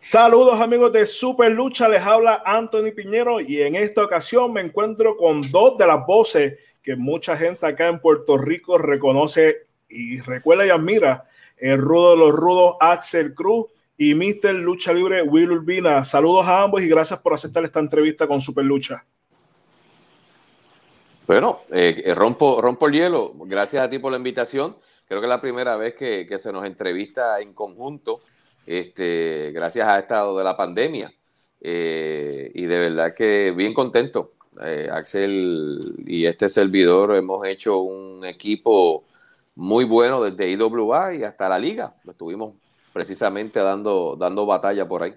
Saludos amigos de Super Lucha, les habla Anthony Piñero y en esta ocasión me encuentro con dos de las voces que mucha gente acá en Puerto Rico reconoce y recuerda y admira, el rudo de los rudos Axel Cruz y Mr. Lucha Libre Will Urbina. Saludos a ambos y gracias por aceptar esta entrevista con Super Lucha. Bueno, eh, eh, rompo, rompo el hielo. Gracias a ti por la invitación. Creo que es la primera vez que se nos entrevista en conjunto este, gracias a estado de la pandemia. Eh, y de verdad que bien contento. Eh, Axel y este servidor hemos hecho un equipo muy bueno desde IWA y hasta la liga. Lo estuvimos precisamente dando, dando batalla por ahí.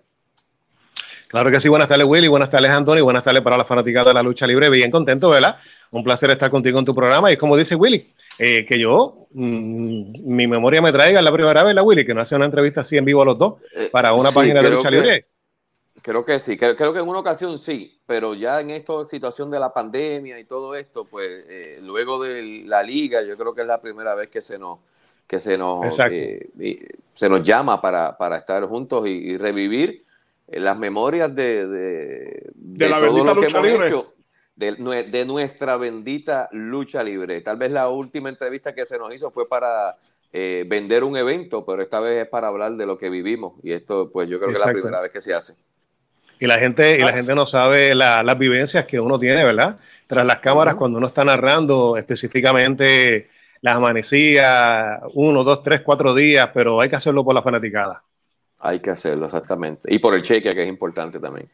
Claro que sí, buenas tardes Willy, buenas tardes Antonio, buenas tardes para la fanática de la lucha libre, bien contento, ¿verdad? Un placer estar contigo en tu programa y como dice Willy, eh, que yo, mm, mi memoria me traiga la primera vez, la Willy, que no hace una entrevista así en vivo a los dos eh, para una página de lucha libre. Creo que sí, creo, que en una ocasión sí, pero ya en esta situación de la pandemia y todo esto, pues eh, luego de la liga, yo creo que es la primera vez que se nos, que se nos, se nos llama para, estar juntos y, revivir las memorias de, de, todo lo que hemos hecho de, nuestra bendita lucha libre. Tal vez la última entrevista que se nos hizo fue para eh, vender un evento, pero esta vez es para hablar de lo que vivimos. Y esto, pues yo creo que es la primera vez que se hace. Y la gente, y la gente no sabe las vivencias que uno tiene, ¿verdad? Tras las cámaras, cuando uno está narrando específicamente las amanecías, uno, dos, tres, cuatro días, pero hay que hacerlo por la fanaticada. Hay que hacerlo, exactamente. Y por el cheque, que es importante también.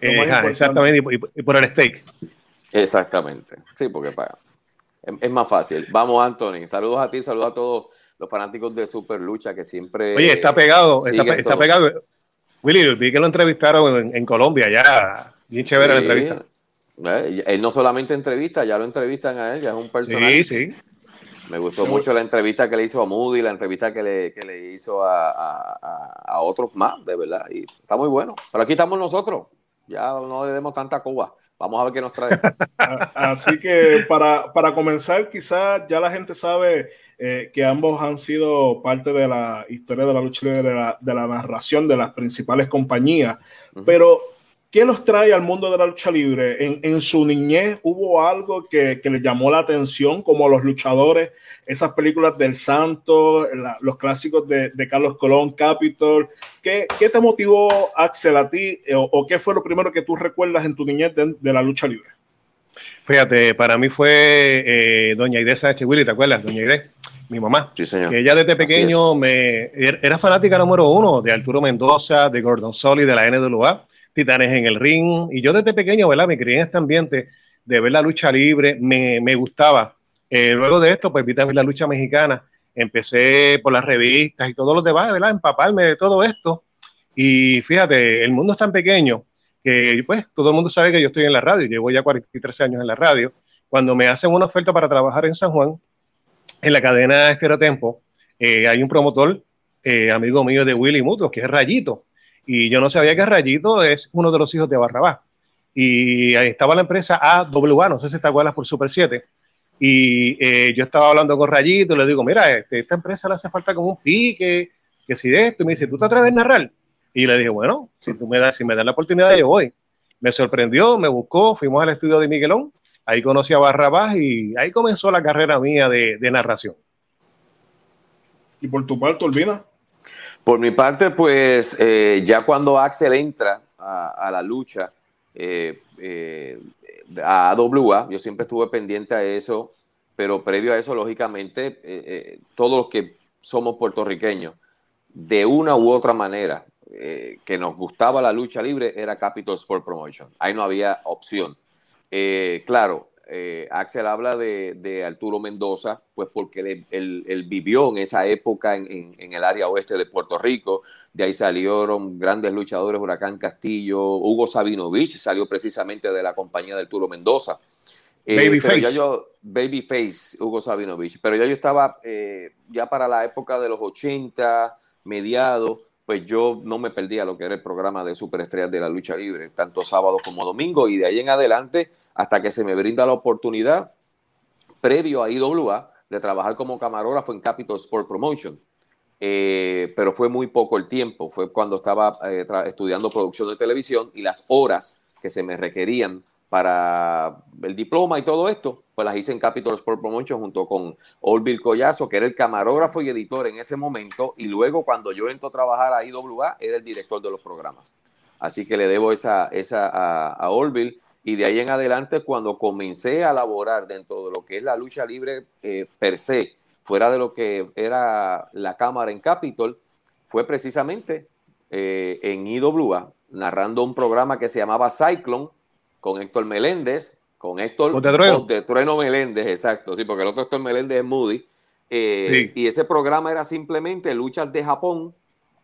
Eh, exactamente, y, por el steak. Exactamente, sí, porque es, más fácil. Vamos, Anthony, saludos a ti, saludos a todos los fanáticos de Super Lucha que siempre. Oye, está pegado, está, pegado. Willy, vi que lo entrevistaron en, Colombia ya. Bien chévere la entrevista. Eh, él no solamente entrevista, ya lo entrevistan a él, ya es un personaje. Sí, sí. Me gustó mucho la entrevista que le hizo a Moody, la entrevista que le, que le hizo a, a, a, otros más, de verdad. Y está muy bueno. Pero aquí estamos nosotros. Ya no le demos tanta Cuba. Vamos a ver qué nos trae. Así que para, para comenzar, quizás ya la gente sabe eh, que ambos han sido parte de la historia de la lucha libre, de la, de la narración de las principales compañías, pero ¿Qué los trae al mundo de la lucha libre? En, su niñez hubo algo que, que les llamó la atención, como los luchadores, esas películas del Santo, los clásicos de, Carlos Colón, Capitol. ¿Qué, ¿Qué, te motivó, Axel, a ti? Eh, o, qué fue lo primero que tú recuerdas en tu niñez de, la lucha libre? Fíjate, para mí fue eh, Doña Ide Sánchez Willy, ¿te acuerdas? Doña Ide, mi mamá. Sí, señor. Que ella desde pequeño me, er, era fanática número uno de Arturo Mendoza, de Gordon Solly, de la NWA Titanes en el ring. Y yo desde pequeño, ¿verdad? Me crié en este ambiente de ver la lucha libre, me, me gustaba. Eh, luego de esto, pues vi también la lucha mexicana. Empecé por las revistas y todo lo demás, ¿verdad? Empaparme de todo esto. Y fíjate, el mundo es tan pequeño que pues todo el mundo sabe que yo estoy en la radio, llevo ya 43 años en la radio. Cuando me hacen una oferta para trabajar en San Juan, en la cadena Estereotempo, eh, hay un promotor, eh, amigo mío de Willy Mutuos, que es Rayito. Y yo no sabía que Rayito es uno de los hijos de Barrabás. Y ahí estaba la empresa AWA, no sé si te acuerdas por Super 7. Y eh, yo estaba hablando con Rayito y le digo, mira, este, esta empresa le hace falta como un pique, que si de esto. Y me dice, ¿tú te atreves a narrar? Y le dije, bueno, si tú me das, si me das la oportunidad, yo voy. Me sorprendió, me buscó, fuimos al estudio de Miguelón, ahí conocí a Barrabás y ahí comenzó la carrera mía de, de narración. ¿Y por tu parte, Olvina? Por mi parte, pues eh, ya cuando Axel entra a, la lucha eh, eh, a AWA, yo siempre estuve pendiente a eso, pero previo a eso, lógicamente, todos los que somos puertorriqueños, de una u otra manera, que nos gustaba la lucha libre, era Capital Sport Promotion. Ahí no había opción. claro, eh, Axel habla de, Arturo Mendoza, pues porque él, vivió en esa época en, el área oeste de Puerto Rico, de ahí salieron grandes luchadores, Huracán Castillo, Hugo Sabinovich salió precisamente de la compañía de Arturo Mendoza. Eh, Babyface. Babyface, Hugo Sabinovich, pero ya yo estaba eh, ya para la época de los 80, mediados, pues yo no me perdía lo que era el programa de superestrellas de la lucha libre, tanto sábado como domingo, y de ahí en adelante hasta que se me brinda la oportunidad, previo a IWA, de trabajar como camarógrafo en Capital Sport Promotion. eh, pero fue muy poco el tiempo. Fue cuando estaba eh, estudiando producción de televisión y las horas que se me requerían para el diploma y todo esto, pues las hice en Capital Sport Promotion junto con Olvil Collazo, que era el camarógrafo y editor en ese momento, y luego cuando yo entro a trabajar a IWA, era el director de los programas. Así que le debo esa, esa a, a y de ahí en adelante, cuando comencé a laborar dentro de lo que es la lucha libre eh, per se, fuera de lo que era la cámara en Capitol, fue precisamente eh, en IWA, narrando un programa que se llamaba Cyclone, con Héctor Meléndez, con Héctor de Trueno. Meléndez, exacto, sí, porque el otro Héctor Meléndez es Moody. Eh, y ese programa era simplemente luchas de Japón,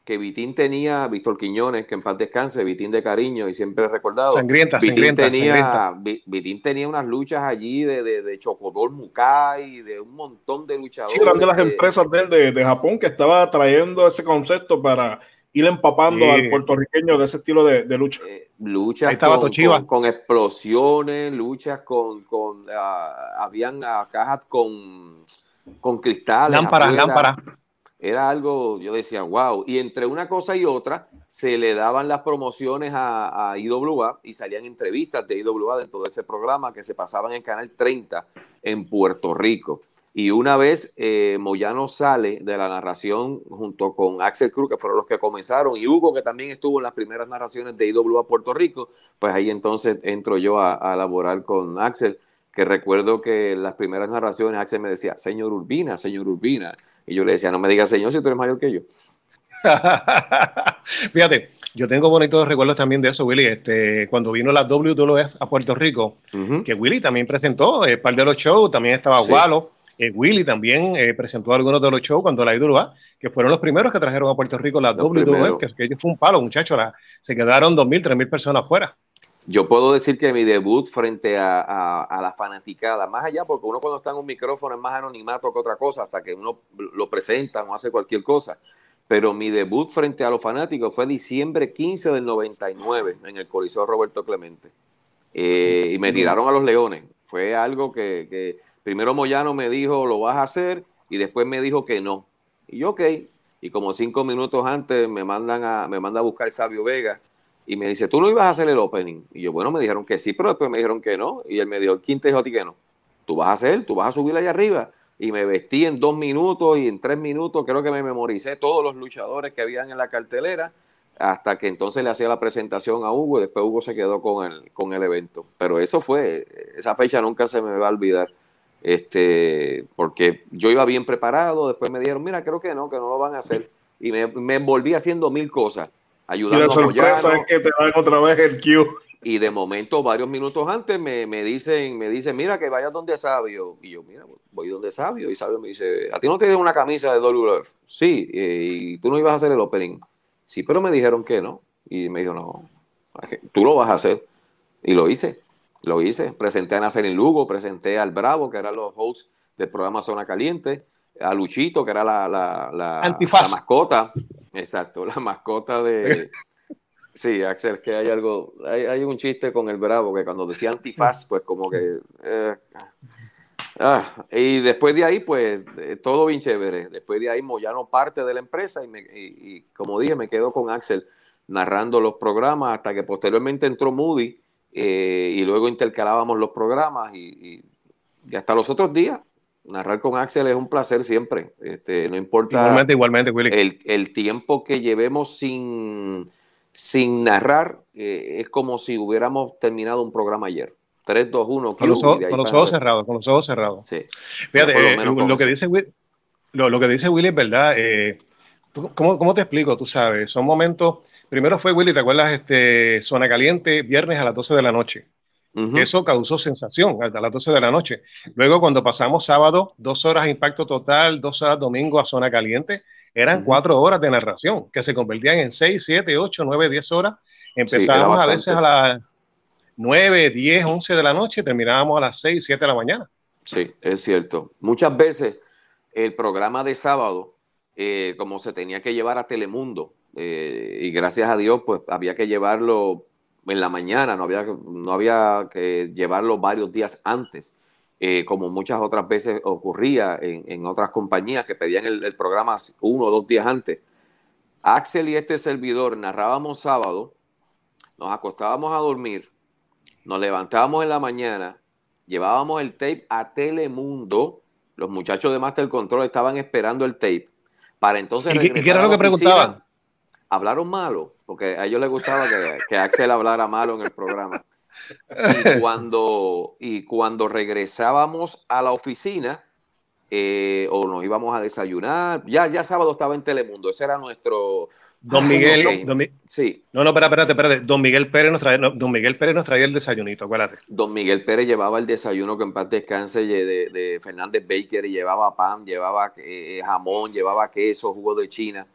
que Vitín tenía, Víctor Quiñones, que en paz descanse, Vitín de cariño y siempre recordado. Sangrienta, Vitín tenía, Vitín tenía unas luchas allí de, de, de Chocodol Mukai, de un montón de luchadores. Sí, eran de las empresas de, de, Japón que estaba trayendo ese concepto para ir empapando al puertorriqueño de ese estilo de, lucha. Eh, luchas con, con, explosiones, luchas con, con uh, habían uh, cajas con, con cristales. Lámparas, lámparas. Era algo, yo decía, wow. Y entre una cosa y otra, se le daban las promociones a, a IWA y salían entrevistas de IWA dentro de ese programa que se pasaban en Canal 30 en Puerto Rico. Y una vez eh, Moyano sale de la narración junto con Axel Cruz, que fueron los que comenzaron, y Hugo, que también estuvo en las primeras narraciones de IWA Puerto Rico, pues ahí entonces entro yo a, a laborar con Axel, que recuerdo que en las primeras narraciones Axel me decía, señor Urbina, señor Urbina. Y yo le decía, no me digas señor si tú eres mayor que yo. Fíjate, yo tengo bonitos recuerdos también de eso, Willy. Este, cuando vino la WWF a Puerto Rico, que Willy también presentó eh, par de los shows, también estaba sí. Eh, Willy también eh, presentó algunos de los shows cuando la IWA, que fueron los primeros que trajeron a Puerto Rico la WWF, que, que, fue un palo, muchachos. Se quedaron 2.000, 3.000 personas fuera. Yo puedo decir que mi debut frente a, a, a, la fanaticada, más allá, porque uno cuando está en un micrófono es más anonimato que otra cosa, hasta que uno lo presenta o hace cualquier cosa. Pero mi debut frente a los fanáticos fue diciembre 15 del 99 en el Coliseo Roberto Clemente. Eh, y me tiraron a los leones. Fue algo que, que primero Moyano me dijo, lo vas a hacer, y después me dijo que no. Y yo, ok. Y como cinco minutos antes me mandan a, me manda a buscar Sabio Vega y me dice, tú no ibas a hacer el opening. Y yo, bueno, me dijeron que sí, pero después me dijeron que no. Y él me dijo, ¿quién te dijo a ti que no? Tú vas a hacer, tú vas a subir allá arriba. Y me vestí en dos minutos y en tres minutos creo que me memoricé todos los luchadores que habían en la cartelera hasta que entonces le hacía la presentación a Hugo y después Hugo se quedó con el, con el evento. Pero eso fue, esa fecha nunca se me va a olvidar este, porque yo iba bien preparado, después me dijeron, mira, creo que no, que no lo van a hacer, y me, me envolví haciendo mil cosas, ayudando y la sorpresa es que te dan otra vez el cue. Y de momento, varios minutos antes, me, me, dicen, me dicen, mira, que vayas donde Sabio. Y yo, mira, voy donde Sabio. Y Sabio me dice, ¿a ti no te dieron una camisa de WWF? Sí, y tú no ibas a hacer el opening. Sí, pero me dijeron que no. Y me dijo, no, tú lo vas a hacer. Y lo hice. Lo hice, presenté a Nazarín Lugo, presenté al Bravo, que eran los hosts del programa Zona Caliente, a Luchito, que era la, la, la, la mascota, exacto, la mascota de... Sí, Axel, que hay algo, hay, hay, un chiste con el Bravo, que cuando decía antifaz, pues como que... Eh, ah, y después de ahí, pues, eh, todo bien chévere. Después de ahí, Moyano parte de la empresa y, me, y, y como dije, me quedo con Axel narrando los programas hasta que posteriormente entró Moody eh, y luego intercalábamos los programas y, y, y, hasta los otros días. Narrar con Axel es un placer siempre, este, no importa igualmente, igualmente, Willy. El, el tiempo que llevemos sin, sin narrar, eh, es como si hubiéramos terminado un programa ayer. 3, 2, 1, con los, ojos, con los ojos cerrados, con los ojos cerrados. Sí. Fíjate, eh, lo, lo, que dice Will, lo, lo, que dice Willy es verdad. Eh, ¿cómo, ¿Cómo te explico? Tú sabes, son momentos Primero fue, Willy, ¿te acuerdas? Este, Zona Caliente, viernes a las 12 de la noche. Uh -huh. Eso causó sensación hasta las 12 de la noche. Luego, cuando pasamos sábado, dos horas de impacto total, dos horas domingo a Zona Caliente, eran uh -huh. cuatro horas de narración, que se convertían en seis, siete, ocho, nueve, diez horas. Empezábamos sí, a veces a las nueve, diez, once de la noche, terminábamos a las seis, siete de la mañana. Sí, es cierto. Muchas veces el programa de sábado, eh, como se tenía que llevar a Telemundo, eh, y gracias a Dios, pues había que llevarlo en la mañana, no había, no había que llevarlo varios días antes. eh, como muchas otras veces ocurría en, otras compañías que pedían el, programa uno o dos días antes. Axel y este servidor narrábamos sábado, nos acostábamos a dormir, nos levantábamos en la mañana, llevábamos el tape a Telemundo, los muchachos de Master Control estaban esperando el tape para entonces... ¿Y, qué era lo que preguntaban? Hablaron malo, porque a ellos les gustaba que, que Axel hablara malo en el programa. Y cuando, y cuando regresábamos a la oficina, eh, o nos íbamos a desayunar, ya, ya sábado estaba en Telemundo, ese era nuestro... Don Miguel, sí. No, no, espérate, espérate, Don Miguel Pérez nos traía, Don Miguel Pérez nos traía el desayunito, acuérdate. Don Miguel Pérez llevaba el desayuno que en paz descanse de, de Fernández Baker, y llevaba pan, llevaba eh, jamón, llevaba queso, jugo de China.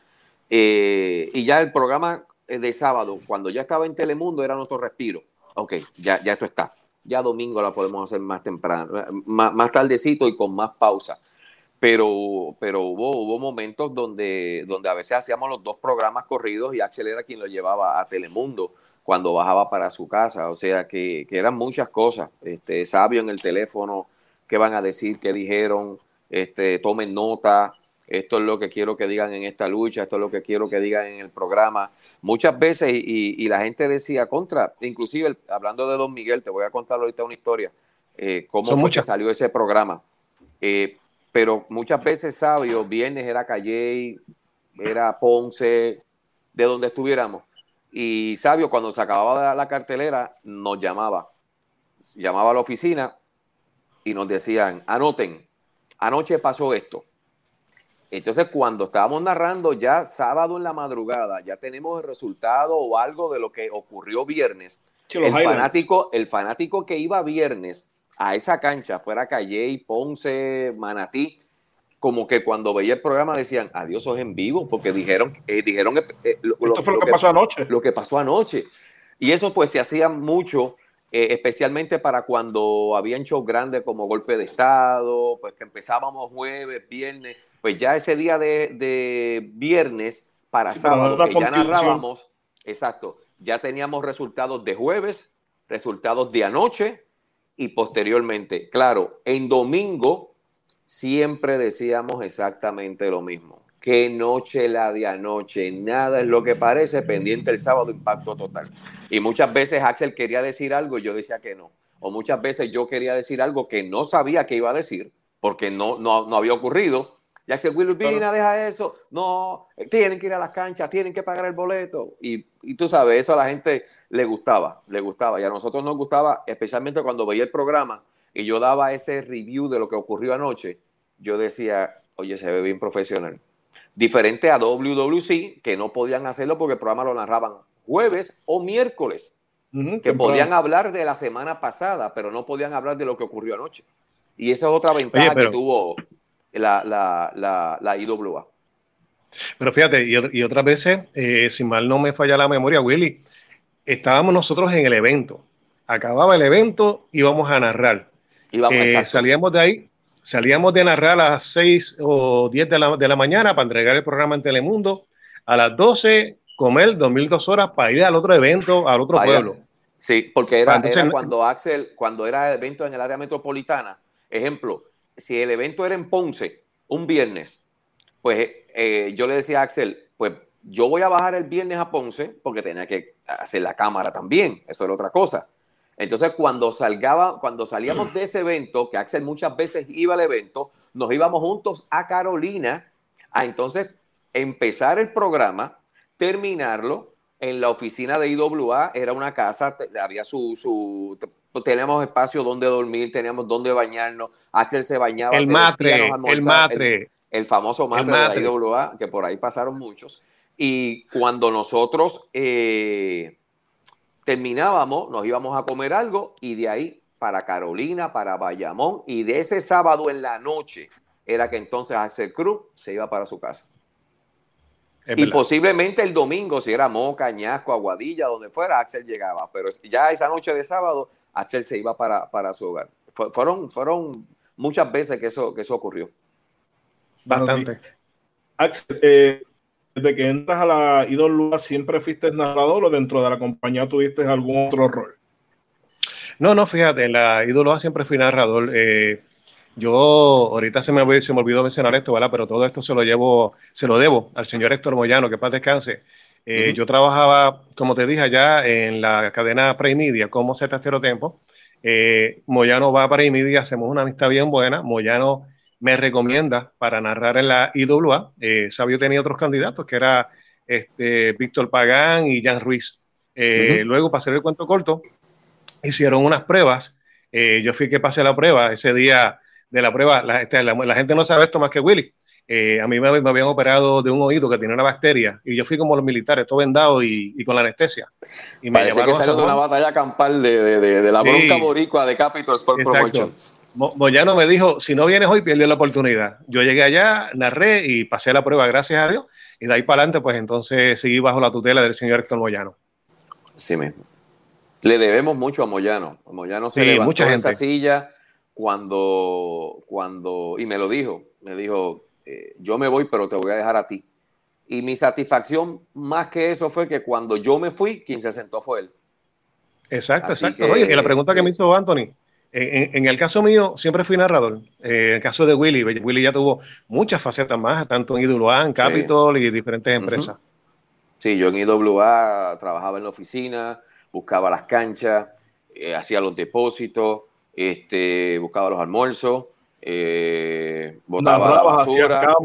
Eh, y ya el programa de sábado, cuando ya estaba en Telemundo, era nuestro respiro ok, ya, ya esto está. Ya domingo la podemos hacer más temprano, más, más tardecito y con más pausa. Pero, pero hubo, hubo momentos donde, donde a veces hacíamos los dos programas corridos y Axel era quien lo llevaba a Telemundo cuando bajaba para su casa. O sea que, que eran muchas cosas. Este, sabio en el teléfono, qué van a decir, qué dijeron, este, tomen nota, esto es lo que quiero que digan en esta lucha, esto es lo que quiero que digan en el programa muchas veces y, la gente decía contra, inclusive hablando de Don Miguel, te voy a contar ahorita una historia, eh, cómo fue que salió ese programa. Eh, pero muchas veces, sabio, viernes era Calle, era Ponce, de donde estuviéramos. Y sabio, cuando se acababa la cartelera, nos llamaba. Llamaba a la oficina y nos decían, anoten, anoche pasó esto entonces, cuando estábamos narrando ya sábado en la madrugada, ya tenemos el resultado o algo de lo que ocurrió viernes. el, fanático, el fanático que iba viernes a esa cancha, fuera Calle, Ponce, Manatí, como que cuando veía el programa decían, adiós, sos en vivo, porque dijeron, eh, dijeron eh, lo, Esto fue lo, que, pasó anoche. Lo que pasó anoche. Y eso pues se hacía mucho, eh, especialmente para cuando habían shows grandes como Golpe de Estado, pues que empezábamos jueves, viernes pues ya ese día de, viernes para sábado, que ya narrábamos, exacto, ya teníamos resultados de jueves, resultados de anoche y posteriormente. Claro, en domingo siempre decíamos exactamente lo mismo. Qué noche la de anoche, nada es lo que parece, pendiente el sábado, impacto total. Y muchas veces Axel quería decir algo y yo decía que no. O muchas veces yo quería decir algo que no sabía que iba a decir, porque no, no, no había ocurrido Jackson Willoughby, deja eso. No, tienen que ir a las canchas, tienen que pagar el boleto. Y, tú sabes, eso a la gente le gustaba, le gustaba. Y a nosotros nos gustaba, especialmente cuando veía el programa y yo daba ese review de lo que ocurrió anoche. Yo decía, oye, se ve bien profesional. Diferente a WWC, que no podían hacerlo porque el programa lo narraban jueves o miércoles. que podían hablar de la semana pasada, pero no podían hablar de lo que ocurrió anoche. Y esa es otra ventaja que tuvo la, la, la, IWA. Pero fíjate, y, otras veces, eh, si mal no me falla la memoria, Willy, estábamos nosotros en el evento. Acababa el evento, íbamos a narrar. Eh, salíamos de ahí, salíamos de narrar a las 6 o 10 de la, de la mañana para entregar el programa en Telemundo. A las 12, comer 2002 horas para ir al otro evento, al otro pueblo. Sí, porque era, era, cuando Axel, cuando era el evento en el área metropolitana, ejemplo, si el evento era en Ponce, un viernes, pues eh, yo le decía a Axel, pues yo voy a bajar el viernes a Ponce porque tenía que hacer la cámara también, eso era otra cosa. Entonces, cuando, salgaba, cuando salíamos de ese evento, que Axel muchas veces iba al evento, nos íbamos juntos a Carolina a entonces empezar el programa, terminarlo en la oficina de IWA, era una casa, había su, su teníamos espacio donde dormir, teníamos donde bañarnos. Axel se bañaba. El matre, el matre. El, famoso matre, de la IWA, que por ahí pasaron muchos. Y cuando nosotros eh, terminábamos, nos íbamos a comer algo y de ahí para Carolina, para Bayamón. Y de ese sábado en la noche era que entonces Axel Cruz se iba para su casa. y posiblemente el domingo, si era Moca, Ñasco, Aguadilla, donde fuera, Axel llegaba. Pero ya esa noche de sábado Axel se iba para, para su hogar. fueron, fueron muchas veces que eso, que eso ocurrió. Bastante. Axel, eh, desde que entras a la Idol siempre fuiste narrador o dentro de la compañía tuviste algún otro rol? No, no, fíjate, en la ídolo siempre fui narrador. Eh, yo ahorita se me, se me olvidó mencionar esto, ¿verdad? Pero todo esto se lo llevo, se lo debo al señor Héctor Moyano, que paz descanse. Eh, yo trabajaba, como te dije allá, en la cadena Media como Zetastero Tempo. Eh, Moyano va para Media, hacemos una amistad bien buena. Moyano me recomienda para narrar en la IWA. Eh, Sabio tenía otros candidatos, que era este, Víctor Pagán y Jan Ruiz. Eh, luego, para hacer el cuento corto, hicieron unas pruebas. yo fui que pasé la prueba. Ese día de la prueba, la, este, la gente no sabe esto más que Willy eh, a mí me, habían operado de un oído que tenía una bacteria y yo fui como los militares, todo vendado y, con la anestesia. Y me Parece que salió de una batalla campal de, de, la bronca boricua de Capital Sport Promotion. Moyano me dijo, si no vienes hoy, pierdes la oportunidad. Yo llegué allá, narré y pasé la prueba, gracias a Dios. Y de ahí para adelante, pues entonces seguí bajo la tutela del señor Héctor Moyano. Sí mismo. Le debemos mucho a Moyano. Moyano se levantó mucha gente. esa silla cuando, cuando, y me lo dijo, me dijo, eh, yo me voy, pero te voy a dejar a ti. Y mi satisfacción más que eso fue que cuando yo me fui, quien se sentó fue él. Exacto, exacto. Oye, y la pregunta que me hizo Anthony, en, el caso mío siempre fui narrador. Eh, en el caso de Willy, Willy ya tuvo muchas facetas más, tanto en IWA, en Capitol y diferentes empresas. Sí, yo en IWA trabajaba en la oficina, buscaba las canchas, eh, hacía los depósitos, este, buscaba los almuerzos eh, botaba la basura,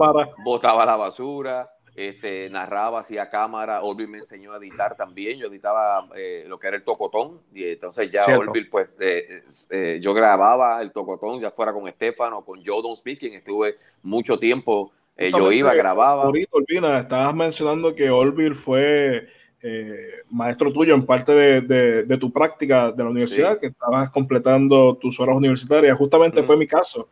botaba la basura, este, narraba hacia cámara, Orville me enseñó a editar también, yo editaba eh, lo que era el tocotón, y entonces ya Orville, pues eh, eh, yo grababa el tocotón, ya fuera con Estefano, con Joe Don Speaking, estuve mucho tiempo, yo iba, grababa. Ahorita, Olvina, estabas mencionando que Orville fue maestro tuyo en parte de, de, tu práctica de la universidad, que estabas completando tus horas universitarias, justamente fue mi caso.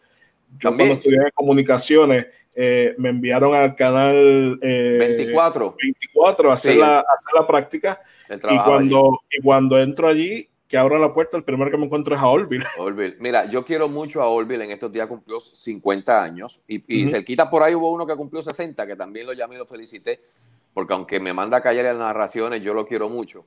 Yo También. cuando estudié comunicaciones, eh, me enviaron al canal 24. Eh, 24 a hacer, la, hacer la práctica. Y cuando, y cuando entro allí, que abro la puerta, el primero que me encuentro es a Orville. Orville. Mira, yo quiero mucho a Orville. En estos días cumplió 50 años. Y, y cerquita por ahí hubo uno que cumplió 60, que también lo llamé y lo felicité. Porque aunque me manda a callar en las narraciones, yo lo quiero mucho.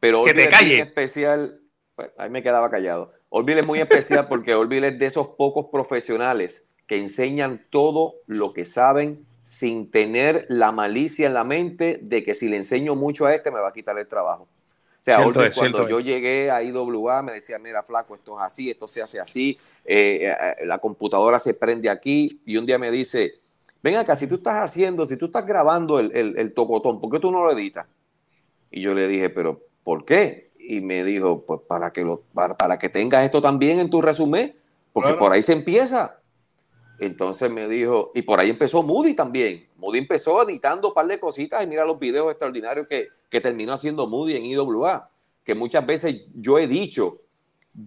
Pero Orville es especial. Pues, ahí me quedaba callado. Orville es muy especial porque Orville es de esos pocos profesionales que enseñan todo lo que saben sin tener la malicia en la mente de que si le enseño mucho a este me va a quitar el trabajo. O sea, cuando yo llegué a IWA me decía, mira, flaco, esto es así, esto se hace así, eh, eh, la computadora se prende aquí, y un día me dice, ven acá, si tú estás haciendo, si tú estás grabando el, el tocotón, ¿por qué tú no lo editas? Y yo le dije, pero ¿por qué? Y me dijo, pues para que, lo, para, que tengas esto también en tu resumen, porque por ahí se empieza. Entonces me dijo, y por ahí empezó Moody también. Moody empezó editando un par de cositas y mira los videos extraordinarios que, que terminó haciendo Moody en IWA, que muchas veces yo he dicho,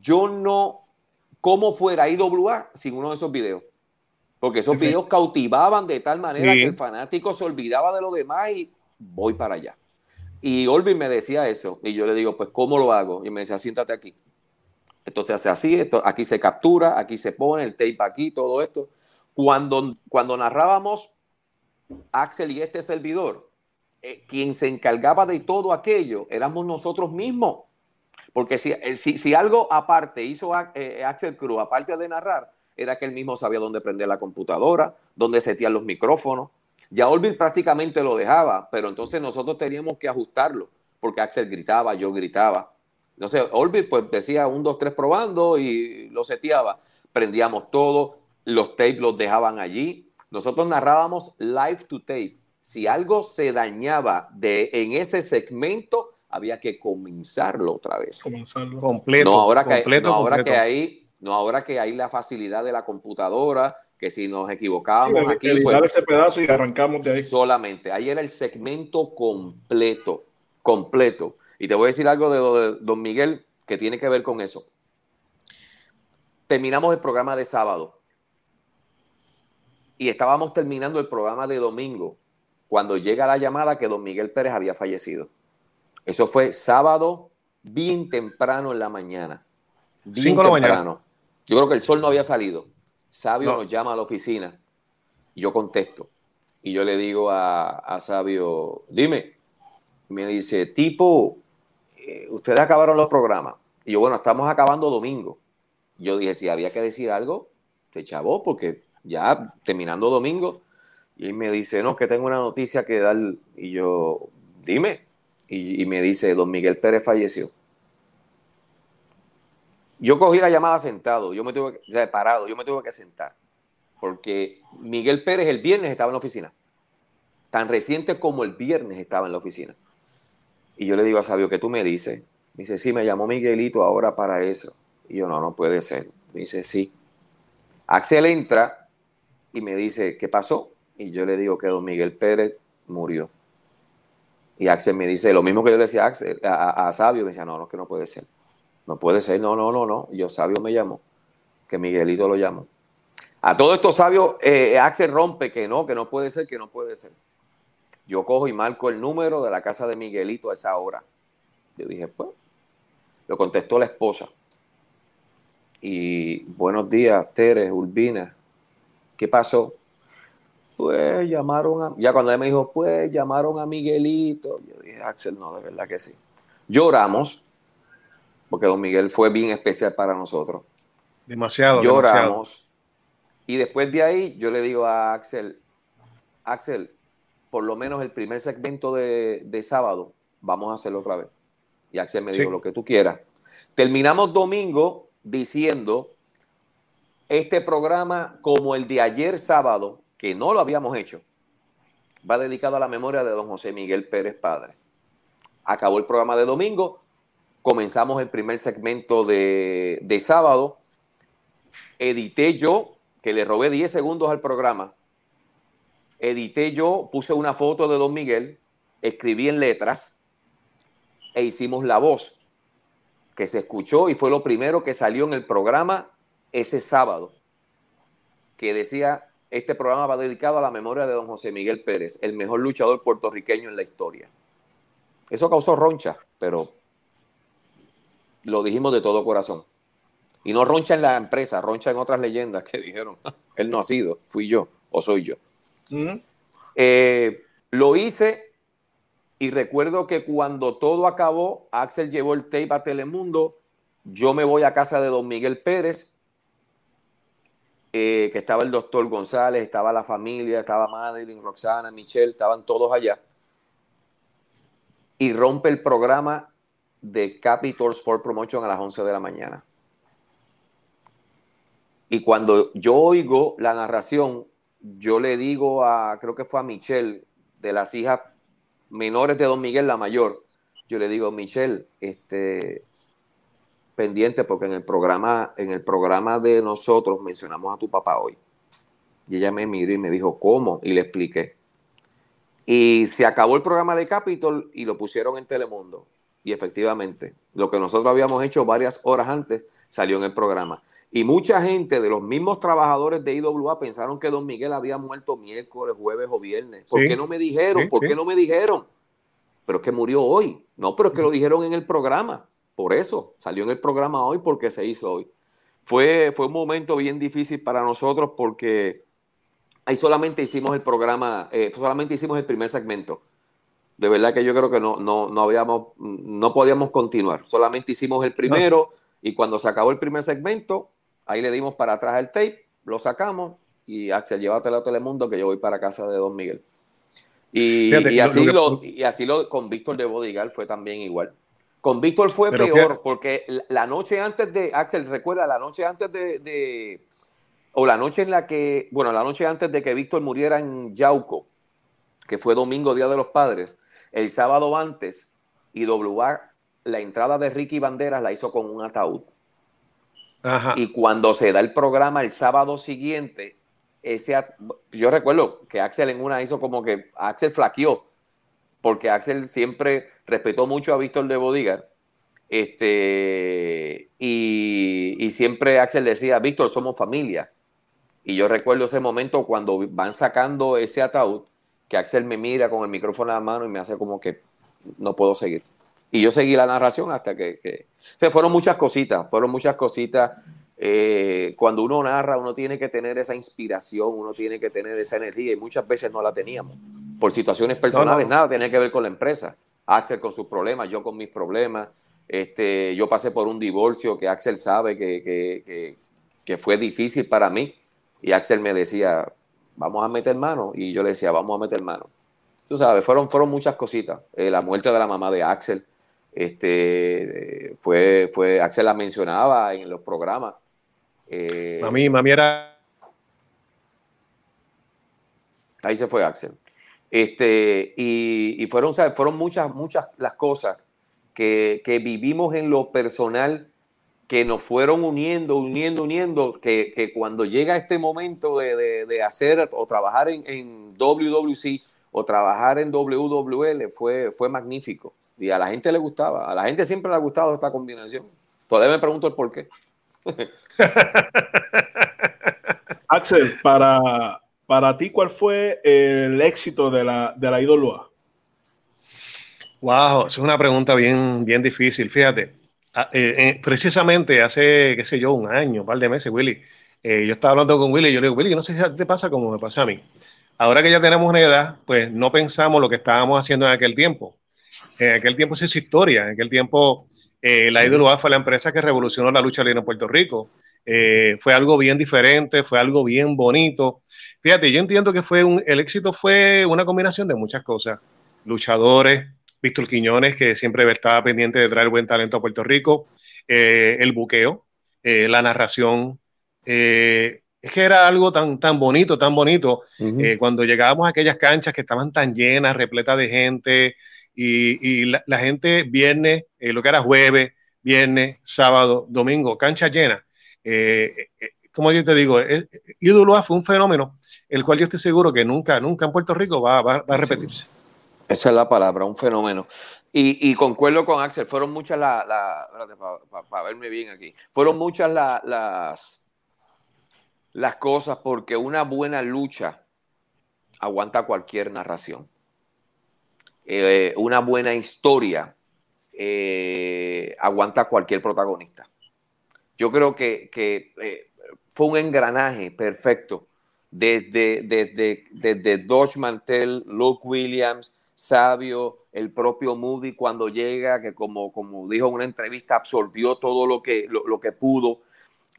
yo no, ¿cómo fuera IWA sin uno de esos videos? Porque esos videos cautivaban de tal manera que el fanático se olvidaba de lo demás y voy para allá. Y Olvi me decía eso. Y yo le digo, pues, ¿cómo lo hago? Y me decía, siéntate aquí. Entonces hace así, esto, aquí se captura, aquí se pone el tape aquí, todo esto. Cuando, cuando narrábamos Axel y este servidor, eh, quien se encargaba de todo aquello éramos nosotros mismos. Porque si, eh, si algo aparte hizo eh, Axel Cruz, aparte de narrar, era que él mismo sabía dónde prender la computadora, dónde setear los micrófonos, ya Orville prácticamente lo dejaba, pero entonces nosotros teníamos que ajustarlo, porque Axel gritaba, yo gritaba. Entonces Orville pues decía un, dos, tres probando y lo seteaba. Prendíamos todo, los tapes los dejaban allí. Nosotros narrábamos live to tape. Si algo se dañaba de, en ese segmento, había que comenzarlo otra vez. Comenzarlo. Completo. No ahora, que, no ahora que hay, no ahora que hay la facilidad de la computadora, que si nos equivocábamos aquí. Pues, ese pedazo y arrancamos de ahí. Solamente. Ahí era el segmento completo. Completo. Y te voy a decir algo de, Don Miguel que tiene que ver con eso. Terminamos el programa de sábado. Y estábamos terminando el programa de domingo. Cuando llega la llamada que Don Miguel Pérez había fallecido. Eso fue sábado bien temprano en la mañana. Bien temprano. Yo creo que el sol no había salido Sabio nos llama a la oficina. Yo contesto. Y yo le digo a, Sabio, dime. Me dice, tipo, eh, ustedes acabaron los programas. Y yo, bueno, estamos acabando domingo. Yo dije, si había que decir algo, se chavó, porque ya terminando domingo, y me dice, no, que tengo una noticia que dar. Y yo, dime. Y, me dice, don Miguel Pérez falleció. Yo cogí la llamada sentado, yo me tuve que, o parado, yo me tuve que sentar. Porque Miguel Pérez el viernes estaba en la oficina. Tan reciente como el viernes estaba en la oficina. Y yo le digo a Sabio, ¿qué tú me dices? Me dice, sí, me llamó Miguelito ahora para eso. Y yo, no, no puede ser. Me dice, sí. Axel entra y me dice, ¿qué pasó? Y yo le digo que don Miguel Pérez murió. Y Axel me dice lo mismo que yo le decía a, a, Sabio, me decía, no, no, que no puede ser. No puede ser, no, no, no, no. Yo, Sabio me llamó, que Miguelito lo llamó. A todo esto, Sabio, eh, Axel rompe que no, que no puede ser, que no puede ser. Yo cojo y marco el número de la casa de Miguelito a esa hora. Yo dije, pues, lo contestó la esposa. Y buenos días, Teres, Urbina. ¿Qué pasó? Pues llamaron a, ya cuando él me dijo, pues llamaron a Miguelito, yo dije, Axel, no, de verdad que sí. Lloramos, porque don Miguel fue bien especial para nosotros. Demasiado. Lloramos. Y después de ahí yo le digo a Axel, Axel, por lo menos el primer segmento de, sábado, vamos a hacerlo otra vez. Y Axel me dijo lo que tú quieras. Terminamos domingo diciendo, este programa como el de ayer sábado que no lo habíamos hecho, va dedicado a la memoria de don José Miguel Pérez Padre. Acabó el programa de domingo, comenzamos el primer segmento de, de sábado, edité yo, que le robé 10 segundos al programa, edité yo, puse una foto de don Miguel, escribí en letras e hicimos la voz que se escuchó y fue lo primero que salió en el programa ese sábado, que decía este programa va dedicado a la memoria de don José Miguel Pérez, el mejor luchador puertorriqueño en la historia. Eso causó roncha, pero lo dijimos de todo corazón. Y no roncha en la empresa, roncha en otras leyendas que dijeron, él no ha sido, fui yo o soy yo. Eh, lo hice y recuerdo que cuando todo acabó, Axel llevó el tape a Telemundo, yo me voy a casa de don Miguel Pérez eh, que estaba el doctor González, estaba la familia, estaba Madeline, Roxana, Michelle, estaban todos allá. Y rompe el programa de Capitol Sport Promotion a las 11 de la mañana. Y cuando yo oigo la narración, yo le digo a, creo que fue a Michelle, de las hijas menores de Don Miguel, la mayor, yo le digo, Michelle, este, pendiente porque en el programa, en el programa de nosotros mencionamos a tu papá hoy. Y ella me miró y me dijo, ¿cómo? Y le expliqué. Y se acabó el programa de Capitol y lo pusieron en Telemundo. Y efectivamente, lo que nosotros habíamos hecho varias horas antes salió en el programa. Y mucha gente de los mismos trabajadores de IWA pensaron que Don Miguel había muerto miércoles, jueves o viernes. ¿Por qué no me dijeron? ¿Por qué no me dijeron? Pero es que murió hoy. No, pero es que lo dijeron en el programa por eso, salió en el programa hoy porque se hizo hoy. Fue, fue un momento bien difícil para nosotros porque ahí solamente hicimos el programa, eh, solamente hicimos el primer segmento. De verdad que yo creo que no, no, no, habíamos, no podíamos continuar. Solamente hicimos el primero y cuando se acabó el primer segmento, ahí le dimos para atrás el tape, lo sacamos y Axel, llévatelo a Telemundo que yo voy para casa de Don Miguel. Y, y así, lo, y así lo con Víctor de Bodigal fue también igual. Con Víctor fue peor, porque la noche antes de, Axel, recuerda, la noche antes de, o la noche en la que, bueno, la noche antes de que Víctor muriera en Yauco, que fue domingo, Día de los Padres, el sábado antes, y WA, la entrada de Ricky Banderas la hizo con un ataúd. Y cuando se da el programa el sábado siguiente, ese, yo recuerdo que Axel en una hizo como que Axel flaqueó, porque Axel siempre respetó mucho a Víctor de Bodigar. Este, y, siempre Axel decía, Víctor, somos familia. Y yo recuerdo ese momento cuando van sacando ese ataúd, que Axel me mira con el micrófono en la mano y me hace como que no puedo seguir. Y yo seguí la narración hasta que... O fueron muchas cositas, fueron muchas cositas. Eh, cuando uno narra, uno tiene que tener esa inspiración, uno tiene que tener esa energía y muchas veces no la teníamos. Por situaciones personales, nada tiene que ver con la empresa. Axel con sus problemas, yo con mis problemas. Este, yo pasé por un divorcio que Axel sabe que, que, fue difícil para mí. Y Axel me decía, vamos a meter mano. Y yo le decía, vamos a meter mano. Tú sabes, fueron, fueron muchas cositas. Eh, la muerte de la mamá de Axel, este, fue, fue, Axel la mencionaba en los programas. Eh, mami, mami era... Ahí se fue Axel. Este, y, y fueron, fueron muchas, muchas las cosas que, que, vivimos en lo personal que nos fueron uniendo, uniendo, uniendo, que, que cuando llega este momento de, de, de hacer o trabajar en, en, WWC o trabajar en WWL fue, fue magnífico. Y a la gente le gustaba, a la gente siempre le ha gustado esta combinación. Todavía me pregunto el por qué. Axel, para, para ti, ¿cuál fue el éxito de la, de la IWA? Wow, es una pregunta bien, bien difícil. Fíjate, eh, eh, precisamente hace, qué sé yo, un año, un par de meses, Willy, eh, yo estaba hablando con Willy y yo le digo, Willy, yo no sé si a ti te pasa como me pasa a mí. Ahora que ya tenemos una edad, pues no pensamos lo que estábamos haciendo en aquel tiempo. En aquel tiempo se hizo historia, en aquel tiempo la IWA fue la empresa que revolucionó la lucha libre en Puerto Rico. fue algo bien diferente, fue algo bien bonito. Fíjate, yo entiendo que fue un, el éxito fue una combinación de muchas cosas. Luchadores, Víctor Quiñones, que siempre estaba pendiente de traer buen talento a Puerto Rico, eh, el buqueo, eh, la narración. Eh, es que era algo tan, tan bonito, tan bonito. cuando llegábamos a aquellas canchas que estaban tan llenas, repletas de gente, y, la, la, gente viernes, lo que era jueves, viernes, sábado, domingo, cancha llena. como yo te digo, Ídolo fue un fenómeno el cual yo estoy seguro que nunca, nunca en Puerto Rico va, a repetirse. Esa es la palabra, un fenómeno. Y, concuerdo con Axel, fueron muchas las, para verme bien aquí, fueron muchas las, las cosas porque una buena lucha aguanta cualquier narración. Eh, una buena historia eh, aguanta cualquier protagonista. Yo creo que, eh, fue un engranaje perfecto desde, desde, desde Dodge Mantel, Luke Williams, Sabio, el propio Moody cuando llega, que como, como dijo en una entrevista, absorbió todo lo que, lo, que pudo.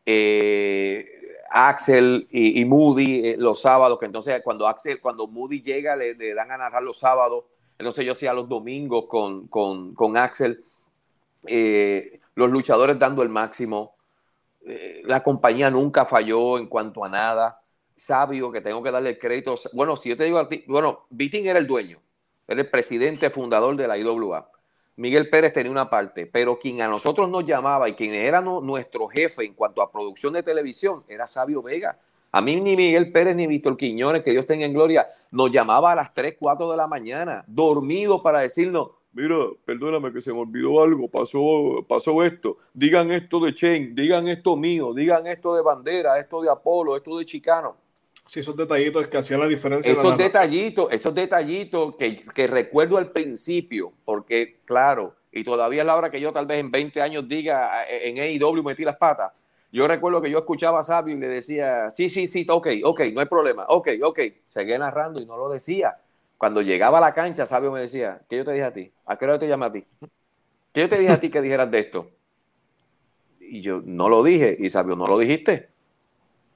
Eh, Axel y, Moody eh, los sábados, que entonces cuando Axel, cuando Moody llega, le, dan a narrar los sábados, entonces yo hacía los domingos con, con, Axel, eh, los luchadores dando el máximo, la compañía nunca falló en cuanto a nada, sabio que tengo que darle el crédito. Bueno, si yo te digo a ti, bueno, Viting era el dueño, era el presidente fundador de la IWA. Miguel Pérez tenía una parte, pero quien a nosotros nos llamaba y quien era nuestro jefe en cuanto a producción de televisión era Sabio Vega. A mí ni Miguel Pérez ni Víctor Quiñones, que Dios tenga en gloria, nos llamaba a las 3, 4 de la mañana, dormido para decirnos, mira, perdóname que se me olvidó algo, pasó, pasó esto, digan esto de Chen, digan esto mío, digan esto de Bandera, esto de Apolo, esto de Chicano. Sí, esos detallitos que hacían la diferencia. Esos detallitos, esos detallitos que, que, recuerdo al principio, porque claro, y todavía es la hora que yo tal vez en 20 años diga eh, en AEW metí las patas. Yo recuerdo que yo escuchaba a Sabio y le decía, sí, sí, sí, ok, ok, no hay problema, ok, ok. Seguía narrando y no lo decía. Cuando llegaba a la cancha, Sabio me decía, ¿qué yo te dije a ti? ¿A qué hora te llamé a ti? ¿Qué yo te dije a ti que dijeras de esto? Y yo no lo dije, y Sabio, ¿no lo dijiste?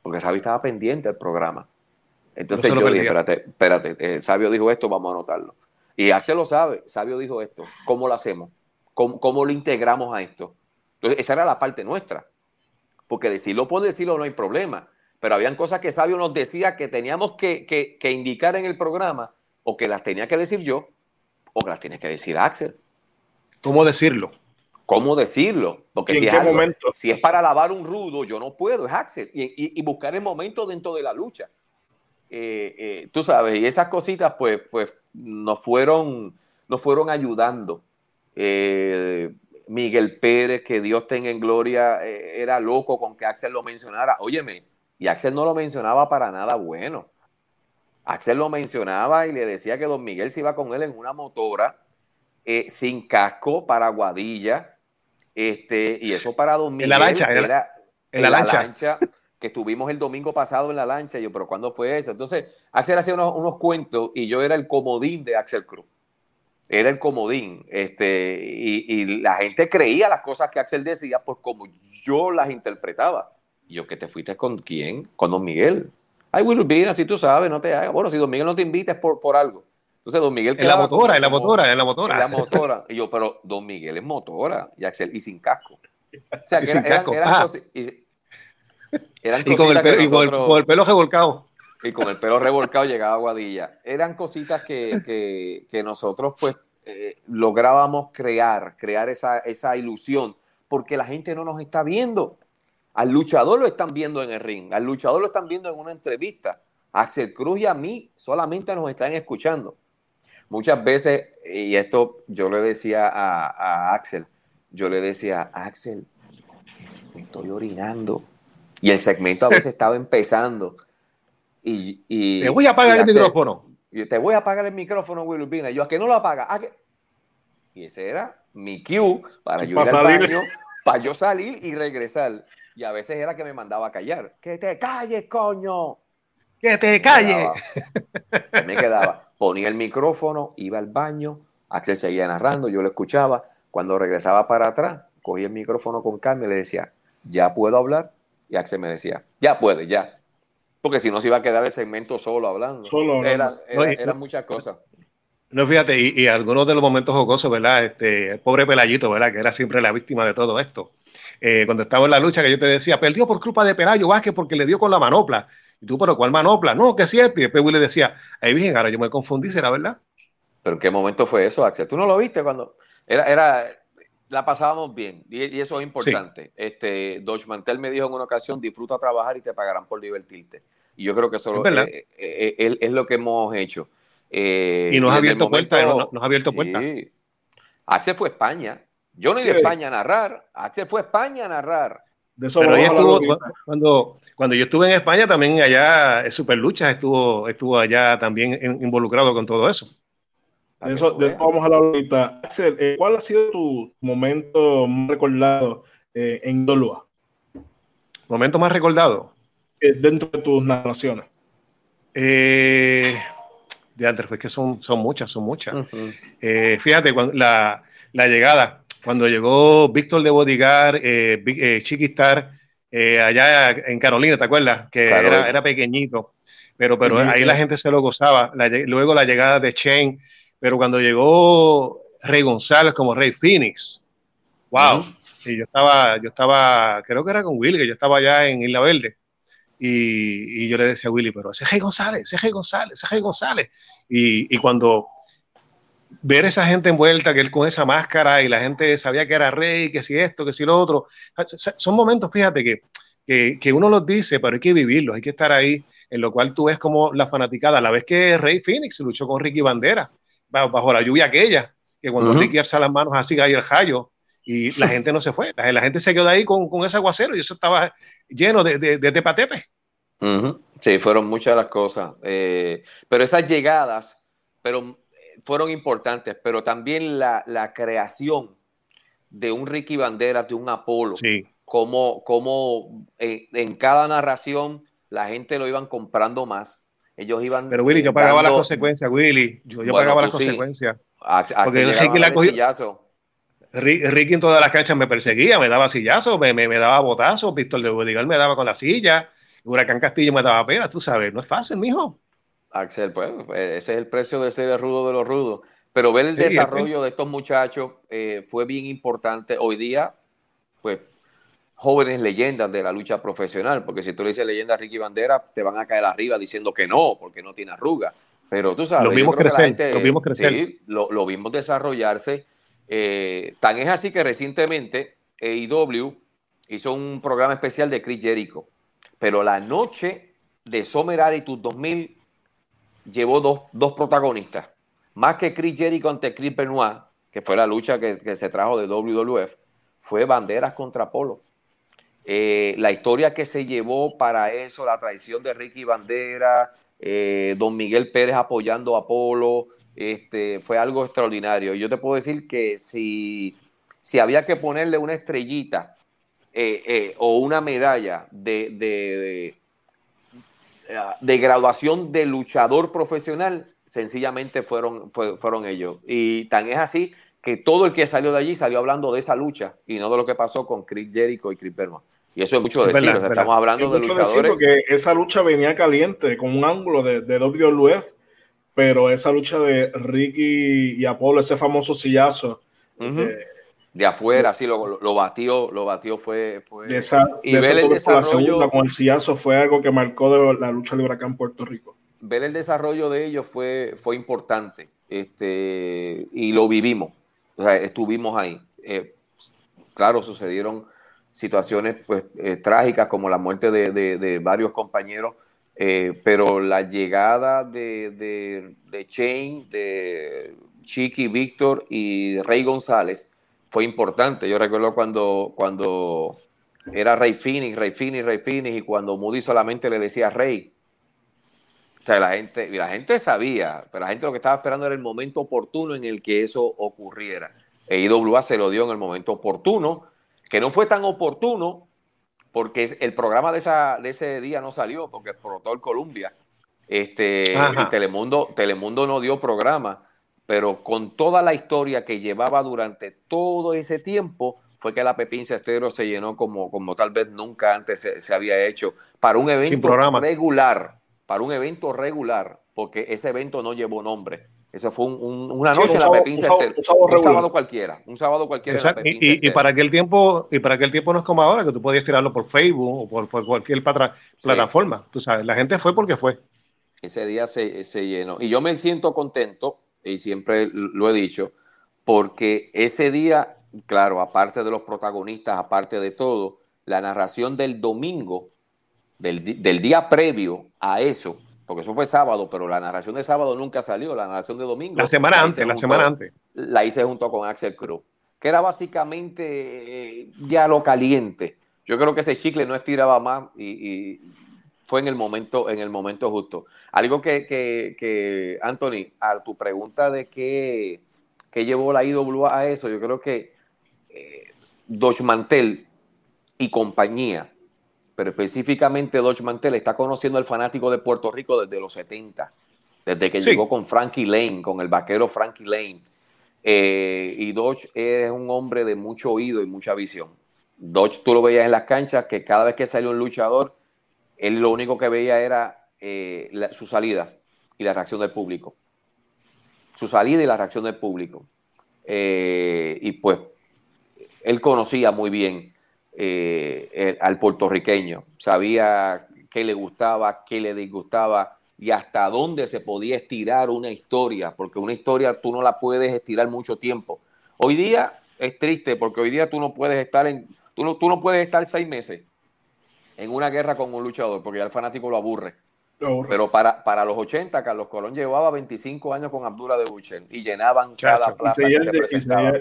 Porque Sabio estaba pendiente del programa. Entonces yo dije, espérate, espérate, eh, Sabio dijo esto, vamos a anotarlo. Y Axel lo sabe, Sabio dijo esto, ¿cómo lo hacemos? ¿Cómo, lo integramos a esto? Entonces, esa era la parte nuestra. Porque decirlo por decirlo no hay problema. Pero habían cosas que Sabio nos decía que teníamos que, que, indicar en el programa, o que las tenía que decir yo, o que las tenía que decir Axel. ¿Cómo decirlo? Cómo decirlo. Porque si, es momento? si es para lavar un rudo, yo no puedo, es Axel. Y, buscar el momento dentro de la lucha. Eh, eh, tú sabes, y esas cositas pues, pues nos, fueron, nos fueron ayudando. Eh, Miguel Pérez, que Dios tenga en gloria, era loco con que Axel lo mencionara. Óyeme, y Axel no lo mencionaba para nada bueno. Axel lo mencionaba y le decía que Don Miguel se iba con él en una motora sin casco para Guadilla este, y eso para Don En la lancha, era, en la, lancha. que estuvimos el domingo pasado en la lancha. Y yo, pero ¿cuándo fue eso? Entonces, Axel hacía unos, cuentos y yo era el comodín de Axel Cruz. era el comodín. Este, y, la gente creía las cosas que Axel decía por como yo las interpretaba. Y yo, que te fuiste con quién? Con Don Miguel. Ay, Will Urbina, así tú sabes, no te hagas. Bueno, si Don Miguel no te invita es por, por algo. Entonces, Don Miguel. En la motora, en la motora, en la motora. En la motora. Y yo, pero Don Miguel es motora. Y Axel, y sin casco. O sea, que sin casco. Ah. y, con el, pelo, y con el pelo revolcado y con el pelo revolcado llegaba a Guadilla. Eran cositas que, nosotros pues eh, lográbamos crear, crear esa, esa ilusión, porque la gente no nos está viendo. Al luchador lo están viendo en el ring, al luchador lo están viendo en una entrevista. A Axel Cruz y a mí solamente nos están escuchando. Muchas veces, y esto yo le decía a, a Axel, yo le decía, Axel, me estoy orinando. Y el segmento a veces estaba empezando y, te voy a apagar el micrófono. Y te voy a apagar el micrófono, Will Urbina. Y yo, ¿a que no lo apaga? Y ese era mi cue para yo ir al baño, para yo salir y regresar. Y a veces era que me mandaba a callar. ¡Que te calles, coño! ¡Que te calles! Me quedaba. Ponía el micrófono, iba al baño, Axel seguía narrando, yo lo escuchaba. Cuando regresaba para atrás, cogía el micrófono con calma y le decía, ¿ya puedo hablar? Y Axel me decía, ya puede, ya porque si no se iba a quedar el segmento solo hablando. Solo Eran era, muchas cosas. No, fíjate, y, algunos de los momentos jocosos, ¿verdad? Este, el pobre Pelayito, ¿verdad? Que era siempre la víctima de todo esto. Eh, cuando estaba en la lucha, que yo te decía, perdió por culpa de Pelayo Vázquez porque le dio con la manopla. Y tú, pero ¿cuál manopla? No, que cierto. Y después Willy decía, ahí bien, ahora yo me confundí, ¿será verdad? ¿Pero en qué momento fue eso, Axel? ¿Tú no lo viste cuando era, era la pasábamos bien y, eso es importante. Este, Dodge Mantel me dijo en una ocasión, disfruta trabajar y te pagarán por divertirte. Y yo creo que eso es, eh, eh, eh, es, lo que hemos hecho. y nos ha abierto puertas, nos, ha abierto puertas. Axel fue a España. Yo no iba a España a narrar. Axel fue a España a narrar. De eso estuvo, cuando, cuando yo estuve en España, también allá, Super Lucha estuvo, estuvo allá también involucrado con todo eso. De eso, vamos a hablar ahorita. Axel, ¿cuál ha sido tu momento más recordado en Dolua? ¿Momento más recordado? dentro de tus narraciones? Eh, de antes, es que son, son muchas, son muchas. Eh, fíjate, cuando, la, la, llegada, cuando llegó Víctor de Bodigar, eh, eh Chiquistar, allá en Carolina, ¿te acuerdas? Que era, era, pequeñito, pero, pero ahí la gente se lo gozaba. luego la llegada de Chain, pero cuando llegó Rey González como Rey Phoenix, wow. Y yo estaba, yo estaba, creo que era con Willy, que yo estaba allá en Isla Verde. Y, yo le decía a Willy, pero ese es Rey González, ese es Rey González, ese es Rey González. Y, cuando ver esa gente envuelta, que él con esa máscara y la gente sabía que era rey, que si esto, que si lo otro, son momentos, fíjate, que, que, uno los dice, pero hay que vivirlos, hay que estar ahí, en lo cual tú ves como la fanaticada, a la vez que Rey Phoenix luchó con Ricky Bandera, bajo, la lluvia aquella, que cuando Ricky alza las manos así cae el rayo, y la gente no se fue, la, gente se quedó ahí con, con, ese aguacero y eso estaba lleno de, de, de tepatepe. Sí, fueron muchas las cosas, eh, pero esas llegadas pero, fueron importantes, pero también la, la creación de un Ricky Bandera, de un Apolo, sí. como, como eh, en cada narración la gente lo iban comprando más. Ellos iban. Pero Willy, yo pagaba las consecuencias, Willy. Yo, yo pagaba las consecuencias. porque Ricky la cogió. Ricky en todas las canchas me perseguía, me daba sillazos, me, me, daba botazos, Víctor de Budigal me daba con la silla, Huracán Castillo me daba pena, tú sabes, no es fácil, mijo. Axel, pues ese es el precio de ser el rudo de los rudos. Pero ver el desarrollo de estos muchachos eh, fue bien importante. Hoy día, pues, jóvenes leyendas de la lucha profesional, porque si tú le dices leyenda a Ricky Bandera, te van a caer arriba diciendo que no, porque no tiene arruga. Pero tú sabes, lo vimos crecer, lo vimos crecer. Sí, lo, lo vimos desarrollarse eh, tan es así que recientemente AEW hizo un programa especial de Chris Jericho, pero la noche de Summer Attitude 2000 llevó dos, protagonistas, más que Chris Jericho ante Chris Benoit, que fue la lucha que, se trajo de WWF, fue Banderas contra Polo. Eh, la historia que se llevó para eso, la traición de Ricky Bandera, eh, Don Miguel Pérez apoyando a Polo, este, fue algo extraordinario. Yo te puedo decir que si, si había que ponerle una estrellita eh, o una medalla de, de, graduación de luchador profesional, sencillamente fueron, fueron ellos. Y tan es así que todo el que salió de allí salió hablando de esa lucha y no de lo que pasó con Chris Jericho y Chris Berman. Y eso es mucho decir, estamos hablando de luchadores. porque esa lucha venía caliente, con un ángulo de, de WWF, pero esa lucha de Ricky y Apolo, ese famoso sillazo. De, afuera, así lo, lo, batió, lo batió fue. fue de esa, y ver el desarrollo. con el sillazo fue algo que marcó de la lucha libre acá en Puerto Rico. Ver el desarrollo de ellos fue, fue importante este, y lo vivimos. O sea, estuvimos ahí. Eh, claro, sucedieron situaciones pues, eh, trágicas como la muerte de, varios compañeros, eh, pero la llegada de, de, de Shane, de Chiqui, Víctor y Rey González fue importante. Yo recuerdo cuando, cuando era Rey Phoenix, Rey Phoenix, Rey Phoenix, y cuando Moody solamente le decía Rey. O sea, la gente, la gente sabía, pero la gente lo que estaba esperando era el momento oportuno en el que eso ocurriera. E IWA se lo dio en el momento oportuno que no fue tan oportuno porque el programa de, esa, de ese día no salió porque explotó el Columbia. Este, Telemundo, Telemundo no dio programa, pero con toda la historia que llevaba durante todo ese tiempo, fue que la Pepín Cestero se llenó como, como tal vez nunca antes se, había hecho para un evento regular, para un evento regular, porque ese evento no llevó nombre. Eso fue una noche en la Pepín Center. Un, sábado, cualquiera. Un sábado cualquiera. y, para aquel tiempo, y para aquel tiempo no es como ahora, que tú podías tirarlo por Facebook o por, cualquier plataforma. Tú sabes, la gente fue porque fue. Ese día se, se, llenó. Y yo me siento contento, y siempre lo he dicho, porque ese día, claro, aparte de los protagonistas, aparte de todo, la narración del domingo, del, del día previo a eso, porque eso fue sábado, pero la narración de sábado nunca salió, la narración de domingo. La semana antes, la semana antes. La hice junto con Axel Cruz, que era básicamente eh, ya lo caliente. Yo creo que ese chicle no estiraba más y, fue en el momento, en el momento justo. Algo que, que, Anthony, a tu pregunta de qué, qué, llevó la IWA a eso, yo creo que eh, Dodge Mantel y compañía pero específicamente Dodge Mantel está conociendo al fanático de Puerto Rico desde los 70, desde que llegó con Frankie Lane, con el vaquero Frankie Lane. Eh, y Dodge es un hombre de mucho oído y mucha visión. Dodge tú lo veías en las canchas, que cada vez que salió un luchador, él lo único que veía era eh, su salida y la reacción del público. Su salida y la reacción del público. Eh, y pues él conocía muy bien eh, al puertorriqueño. Sabía qué le gustaba, qué le disgustaba y hasta dónde se podía estirar una historia, porque una historia tú no la puedes estirar mucho tiempo. Hoy día es triste porque hoy día tú no puedes estar en, tú no, tú no puedes estar seis meses en una guerra con un luchador porque ya el fanático lo aburre. Pero para, para los 80, Carlos Colón llevaba 25 años con Abdura de Buchen y llenaban cada plaza y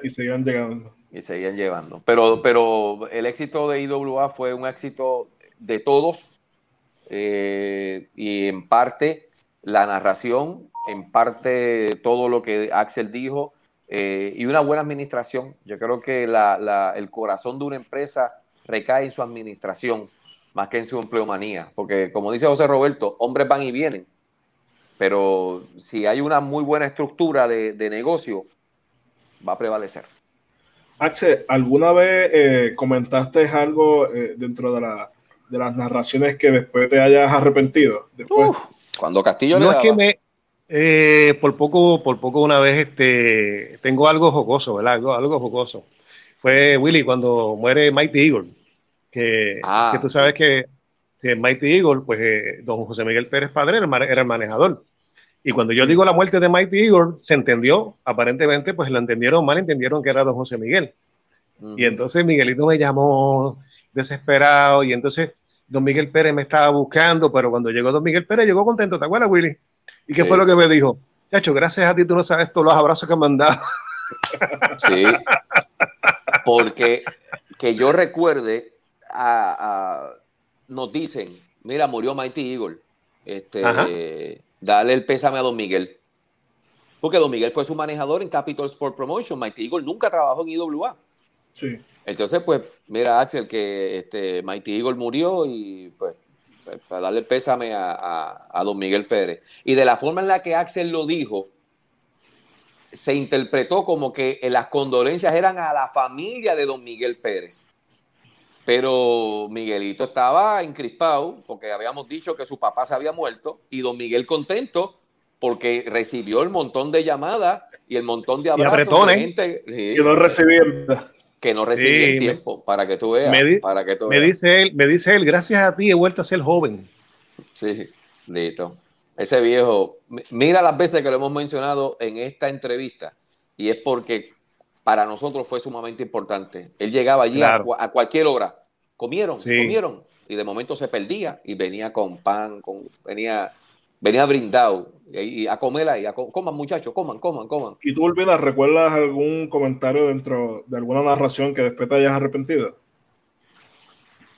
y seguían llegando y seguían llevando. Pero, pero el éxito de IWA fue un éxito de todos eh, y en parte la narración, en parte todo lo que Axel dijo eh, y una buena administración. Yo creo que el corazón de una empresa recae en su administración más que en su empleomanía, porque como dice José Roberto, hombres van y vienen, pero si hay una muy buena estructura de negocio, va a prevalecer. Axel, ¿alguna vez eh, comentaste algo eh, dentro de, las narraciones que después te hayas arrepentido? Después? cuando Castillo no es que me eh, por poco por poco una vez este tengo algo jocoso, ¿verdad? Algo, algo jocoso. Fue Willy cuando muere Mighty Eagle, que, ah, que tú sabes que si Mighty Eagle, pues don José Miguel Pérez Padre era el manejador. Y cuando yo digo la muerte de Mighty Igor, se entendió, aparentemente, pues lo entendieron mal, entendieron que era don José Miguel. Y entonces Miguelito me llamó desesperado y entonces don Miguel Pérez me estaba buscando, pero cuando llegó don Miguel Pérez llegó contento, ¿te acuerdas, Willy? ¿Y qué fue lo que me dijo? Chacho, gracias a ti tú no sabes todos los abrazos que han dado. Sí, porque que yo recuerde, nos dicen, mira, murió Mighty Eagle. Este, Dale el pésame a Don Miguel. Porque Don Miguel fue su manejador en Capital Sport Promotion. Mighty Eagle nunca trabajó en IWA. Sí. Entonces, pues, mira, Axel, que este, Mighty Eagle murió y pues para darle pésame a, a, don Miguel Pérez. Y de la forma en la que Axel lo dijo, se interpretó como que las condolencias eran a la familia de don Miguel Pérez. Pero Miguelito estaba encrispado porque habíamos dicho que su papá se había muerto y don Miguel contento porque recibió el montón de llamadas y el montón de abrazos de gente que no recibía que no recibía tiempo para que tú veas. Me, para que tú me dice él, me dice él, gracias a ti he vuelto a ser joven. Sí, listo. Ese viejo, mira las veces que lo hemos mencionado en esta entrevista y es porque para nosotros fue sumamente importante. Él llegaba allí a, cualquier hora, comieron, comieron y de momento se perdía y venía con pan, con, venía, venía brindado y, a comer ahí, a coman muchachos, coman, coman, coman. ¿Y tú, Olvida, recuerdas algún comentario dentro de alguna narración que después te hayas arrepentido?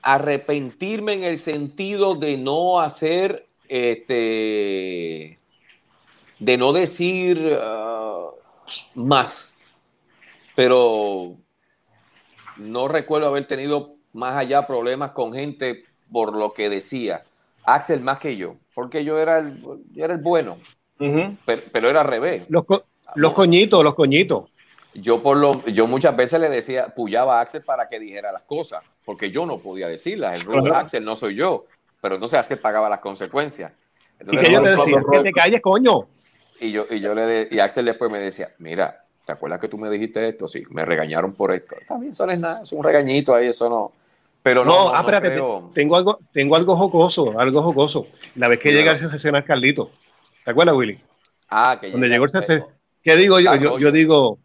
Arrepentirme en el sentido de no hacer, este, de no decir ah, más, pero no recuerdo haber tenido más allá problemas con gente por lo que decía. Axel más que yo, porque yo era el, era el bueno, pero, era al revés. Los, los coñitos, los coñitos. Yo, por lo, yo muchas veces le decía, puyaba a Axel para que dijera las cosas, porque yo no podía decirlas. El rol de Axel no soy yo, pero entonces Axel pagaba las consecuencias. y que yo te decía, que te calles, coño. Y yo, y yo le y Axel después me decía, mira, ¿te acuerdas que tú me dijiste esto? Sí, me regañaron por esto. También eso no es nada, es un regañito ahí, eso no. Pero no, no, ah, espérate, tengo algo, tengo algo jocoso, algo jocoso. La vez que llega el sesionar Carlito, ¿te acuerdas, Willy? Ah, que Donde llegó el ¿Qué digo yo? yo? Yo digo,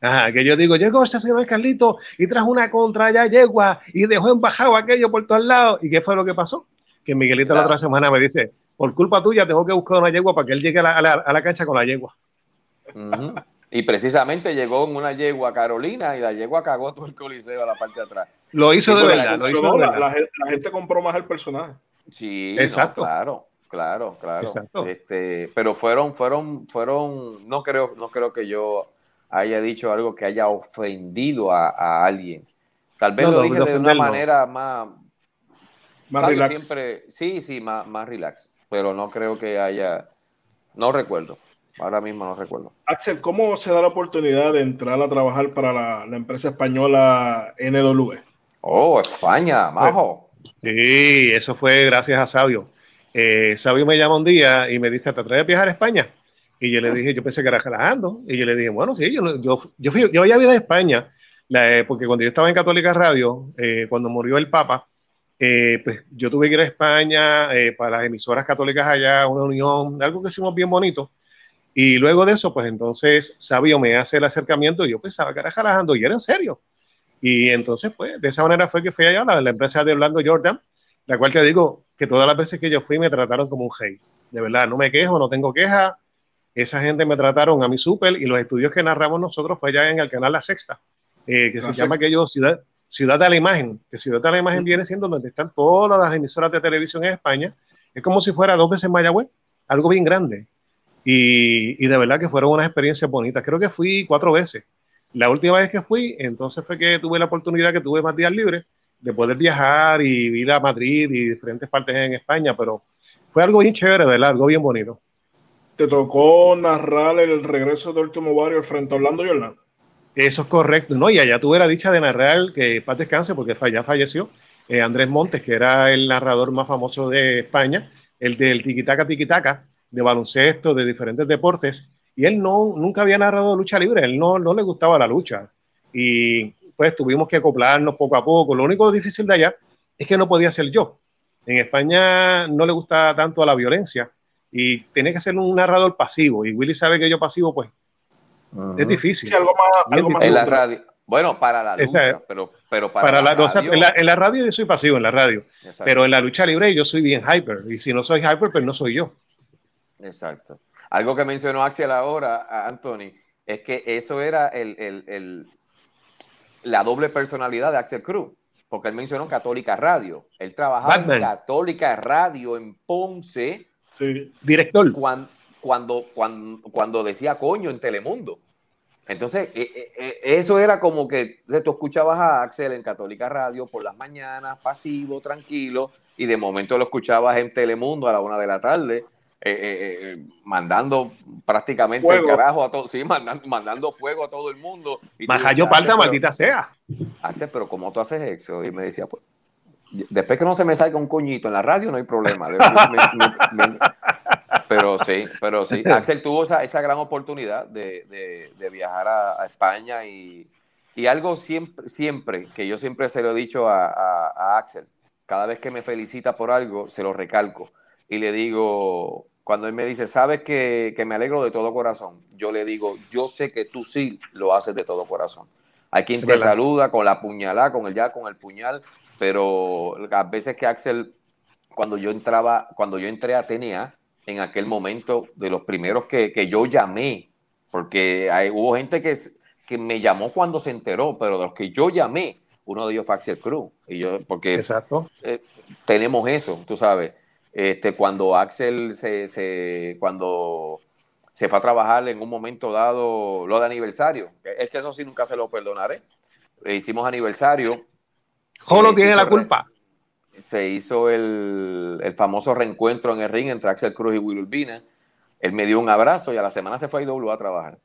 ajá, que yo digo, llegó el sesionar Carlito y trajo una contra allá yegua y dejó embajado aquello por todos lados. ¿Y qué fue lo que pasó? Que Miguelito la otra semana me dice, por culpa tuya tengo que buscar una yegua para que él llegue a la, a la, cancha con la yegua. Y precisamente llegó en una yegua Carolina y la yegua cagó todo el coliseo a la parte de atrás. Lo hizo de verdad, lo hizo la, La, gente compró más el personaje. Sí, Exacto. claro, claro, claro. Este, pero fueron, fueron, fueron, no creo, no creo que yo haya dicho algo que haya ofendido a, alguien. Tal vez lo dije de una manera más, más relax. Siempre, sí, sí, más, más relax. Pero no creo que haya, no recuerdo. Ahora mismo no recuerdo. Axel, ¿cómo se da la oportunidad de entrar a trabajar para la, empresa española NW? Oh, España, majo. Sí, eso fue gracias a Sabio. Eh, Sabio me llama un día y me dice, ¿te atreves a viajar a España? Y yo le dije, yo pensé que era relajando. Y yo le dije, bueno, sí, yo, yo, yo, fui, yo había vivido en España, eh, porque cuando yo estaba en Católica Radio, eh, cuando murió el Papa, pues yo tuve que ir a España para las emisoras católicas allá, una unión, algo que hicimos bien bonito. Y luego de eso, pues entonces Sabio me hace el acercamiento y yo pensaba que era jalajando y era en serio. Y entonces, pues, de esa manera fue que fui allá a la, empresa de Orlando Jordan, la cual te digo que todas las veces que yo fui me trataron como un hey. De verdad, no me quejo, no tengo queja. Esa gente me trataron a mi súper y los estudios que narramos nosotros fue allá en el canal La Sexta, eh, que se llama aquello Ciudad, Ciudad de la Imagen, que Ciudad de la Imagen viene siendo donde están todas las emisoras de televisión en España. Es como si fuera dos veces Mayagüez, algo bien grande. Y, de verdad que fueron unas experiencias bonitas. Creo que fui cuatro veces. La última vez que fui, entonces fue que tuve la oportunidad que tuve más días libres de poder viajar y ir a Madrid y diferentes partes en España, pero fue algo bien chévere, de algo bien bonito. ¿Te tocó narrar el regreso de Último Warrior frente a Orlando Jordan? Eso es correcto, ¿no? Y allá tuve la dicha de narrar, que paz descanse, porque ya falleció, eh, Andrés Montes, que era el narrador más famoso de España, el del Tiquitaca Tiquitaca, de baloncesto, de diferentes deportes, y él no, nunca había narrado lucha libre, él no, no le gustaba la lucha. Y pues tuvimos que acoplarnos poco a poco. Lo único difícil de allá es que no podía ser yo. En España no le gusta tanto a la violencia y tiene que ser un narrador pasivo. Y Willy sabe que yo pasivo, pues es difícil. algo más, en la radio. Bueno, para la lucha, pero, pero para, la, radio... en, la, radio yo soy pasivo, en la radio. Pero en la lucha libre yo soy bien hyper. Y si no soy hyper, pues no soy yo. Exacto. Algo que mencionó Axel ahora, Anthony, es que eso era el, la doble personalidad de Axel Cruz, porque él mencionó Católica Radio. Él trabajaba en Católica Radio en Ponce. Sí. Director. Cuando, cuando, cuando, decía coño en Telemundo. Entonces, e, e, e, eso era como que tú escuchabas a Axel en Católica Radio por las mañanas, pasivo, tranquilo, y de momento lo escuchaba en Telemundo a la una de la tarde. Eh, mandando prácticamente el carajo a todo, sí, mandando, mandando, fuego a todo el mundo. Majayo palta, maldita sea. Axel, pero ¿cómo tú haces eso? Y me decía, pues, después que no se me salga un coñito en la radio, no hay problema. pero sí, pero sí. Axel tuvo esa, esa gran oportunidad de, de, viajar a, España y, y, algo siempre, siempre, que yo siempre se lo he dicho a, a, Axel, cada vez que me felicita por algo, se lo recalco y le digo, cuando él me dice, sabes que, que me alegro de todo corazón, yo le digo, yo sé que tú sí lo haces de todo corazón. Hay quien te saluda con la puñalada, con el ya, con el puñal, pero a veces que Axel, cuando yo entraba, cuando yo entré a TNA, en aquel momento, de los primeros que, que yo llamé, porque hay, hubo gente que, que me llamó cuando se enteró, pero de los que yo llamé, uno de ellos fue Axel Cruz. Y yo, porque Exacto. Eh, tenemos eso, tú sabes. Este, cuando Axel se, se, cuando se fue a trabajar en un momento dado lo de aniversario, es que eso sí nunca se lo perdonaré. Hicimos aniversario Jolo tiene la culpa. Se hizo el, el, famoso reencuentro en el ring entre Axel Cruz y Will Urbina. Él me dio un abrazo y a la semana se fue a IW a trabajar.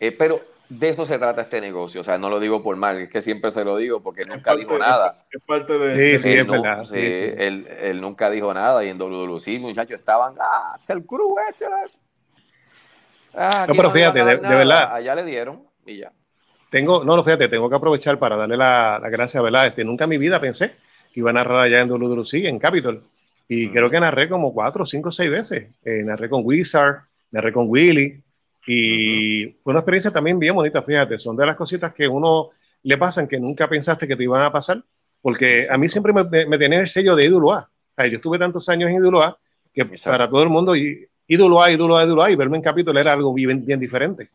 Eh, pero de eso se trata este negocio. O sea, no lo digo por mal, es que siempre se lo digo porque nunca dijo nada. Es, parte de. Sí, sí, es verdad. Sí, Él, él, nunca dijo nada y en WWC, muchachos, estaban. ¡Ah, Axel Cruz, este! Ah, no, pero fíjate, de, de, verdad. Allá le dieron y ya. Tengo, no, no, fíjate, tengo que aprovechar para darle la, la gracia, ¿verdad? Este, nunca en mi vida pensé que iba a narrar allá en WWC, en Capitol. Y creo que narré como cuatro, cinco, seis veces. Eh, narré con Wizard, narré con Willy. Y fue una experiencia también bien bonita, fíjate. Son de las cositas que uno le pasan que nunca pensaste que te iban a pasar. Porque a mí siempre me, me, tenía el sello de IWA. O sea, yo estuve tantos años en IWA que para todo el mundo, IWA, IWA, IWA, y verme en Capitol era algo bien, bien diferente.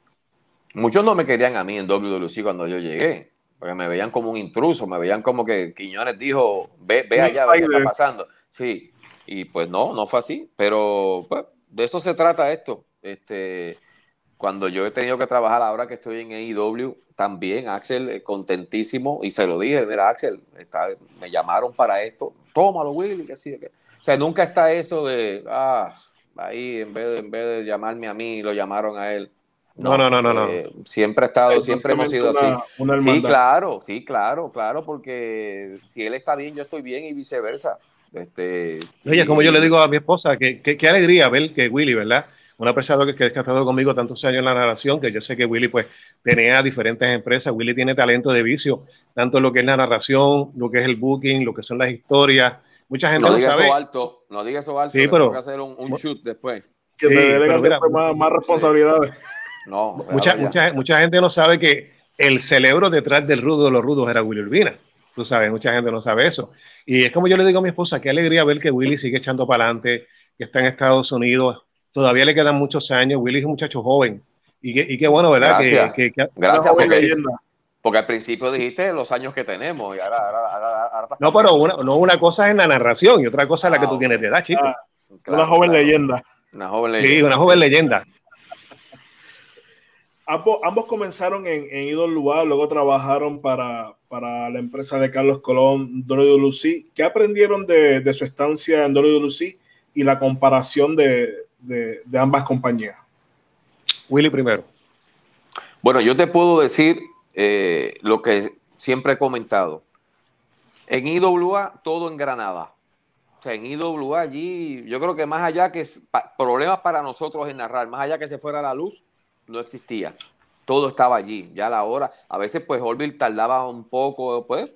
Muchos no me querían a mí en WWC cuando yo llegué, porque me veían como un intruso, me veían como que Quiñones dijo, ve, ve allá, ve qué está pasando. Sí, y pues no, no fue así, pero pues, de eso se trata esto. Este, cuando yo he tenido que trabajar ahora que estoy en AEW, también Axel, eh, contentísimo, y se lo dije, mira Axel, me llamaron para esto, tómalo Willy, que sí, que... O sea, nunca está eso de, ah, ahí en vez de, en vez de llamarme a mí, lo llamaron a él. No, no, no, no. no. Eh, siempre ha estado, siempre hemos sido así. sí, claro, sí, claro, claro, porque si él está bien, yo estoy bien y viceversa. Este, Oye, como yo le digo a mi esposa, que, qué alegría ver que Willy, ¿verdad? Una persona que, que, ha estado conmigo tantos años en la narración, que yo sé que Willy pues tenía diferentes empresas, Willy tiene talento de vicio, tanto lo que es la narración, lo que es el booking, lo que son las historias. Mucha gente no, diga eso alto, no diga eso alto, sí, pero, tengo que hacer un, un shoot después. Que me delegan más, más responsabilidades. No, mucha, mucha, mucha gente no sabe que el cerebro detrás del rudo de los rudos era Willy Urbina. Tú sabes, mucha gente no sabe eso. Y es como yo le digo a mi esposa, qué alegría ver que Willy sigue echando para adelante, que está en Estados Unidos. Todavía le quedan muchos años. Willy es un muchacho joven. Y qué, y qué bueno, ¿verdad? Gracias. Que, que, Gracias, porque, porque, al principio dijiste los años que tenemos. Y ahora, ahora, ahora, no, pero una, no, una cosa es la narración y otra cosa es la que tú ah, tienes de edad, chico. Ah, una joven leyenda. Una joven leyenda. Sí, una joven leyenda. Ambos, comenzaron en, en IWA, luego trabajaron para, para, la empresa de Carlos Colón, WWC. ¿Qué aprendieron de, de su estancia en WWC y la comparación de, de, de, ambas compañías? Willy primero. Bueno, yo te puedo decir eh, lo que siempre he comentado. En IWA todo en Granada. O sea, en IWA allí, yo creo que más allá que problemas para nosotros en narrar, más allá que se fuera la luz, no existía. Todo estaba allí, ya a la hora. A veces, pues, Holville tardaba un poco, pues,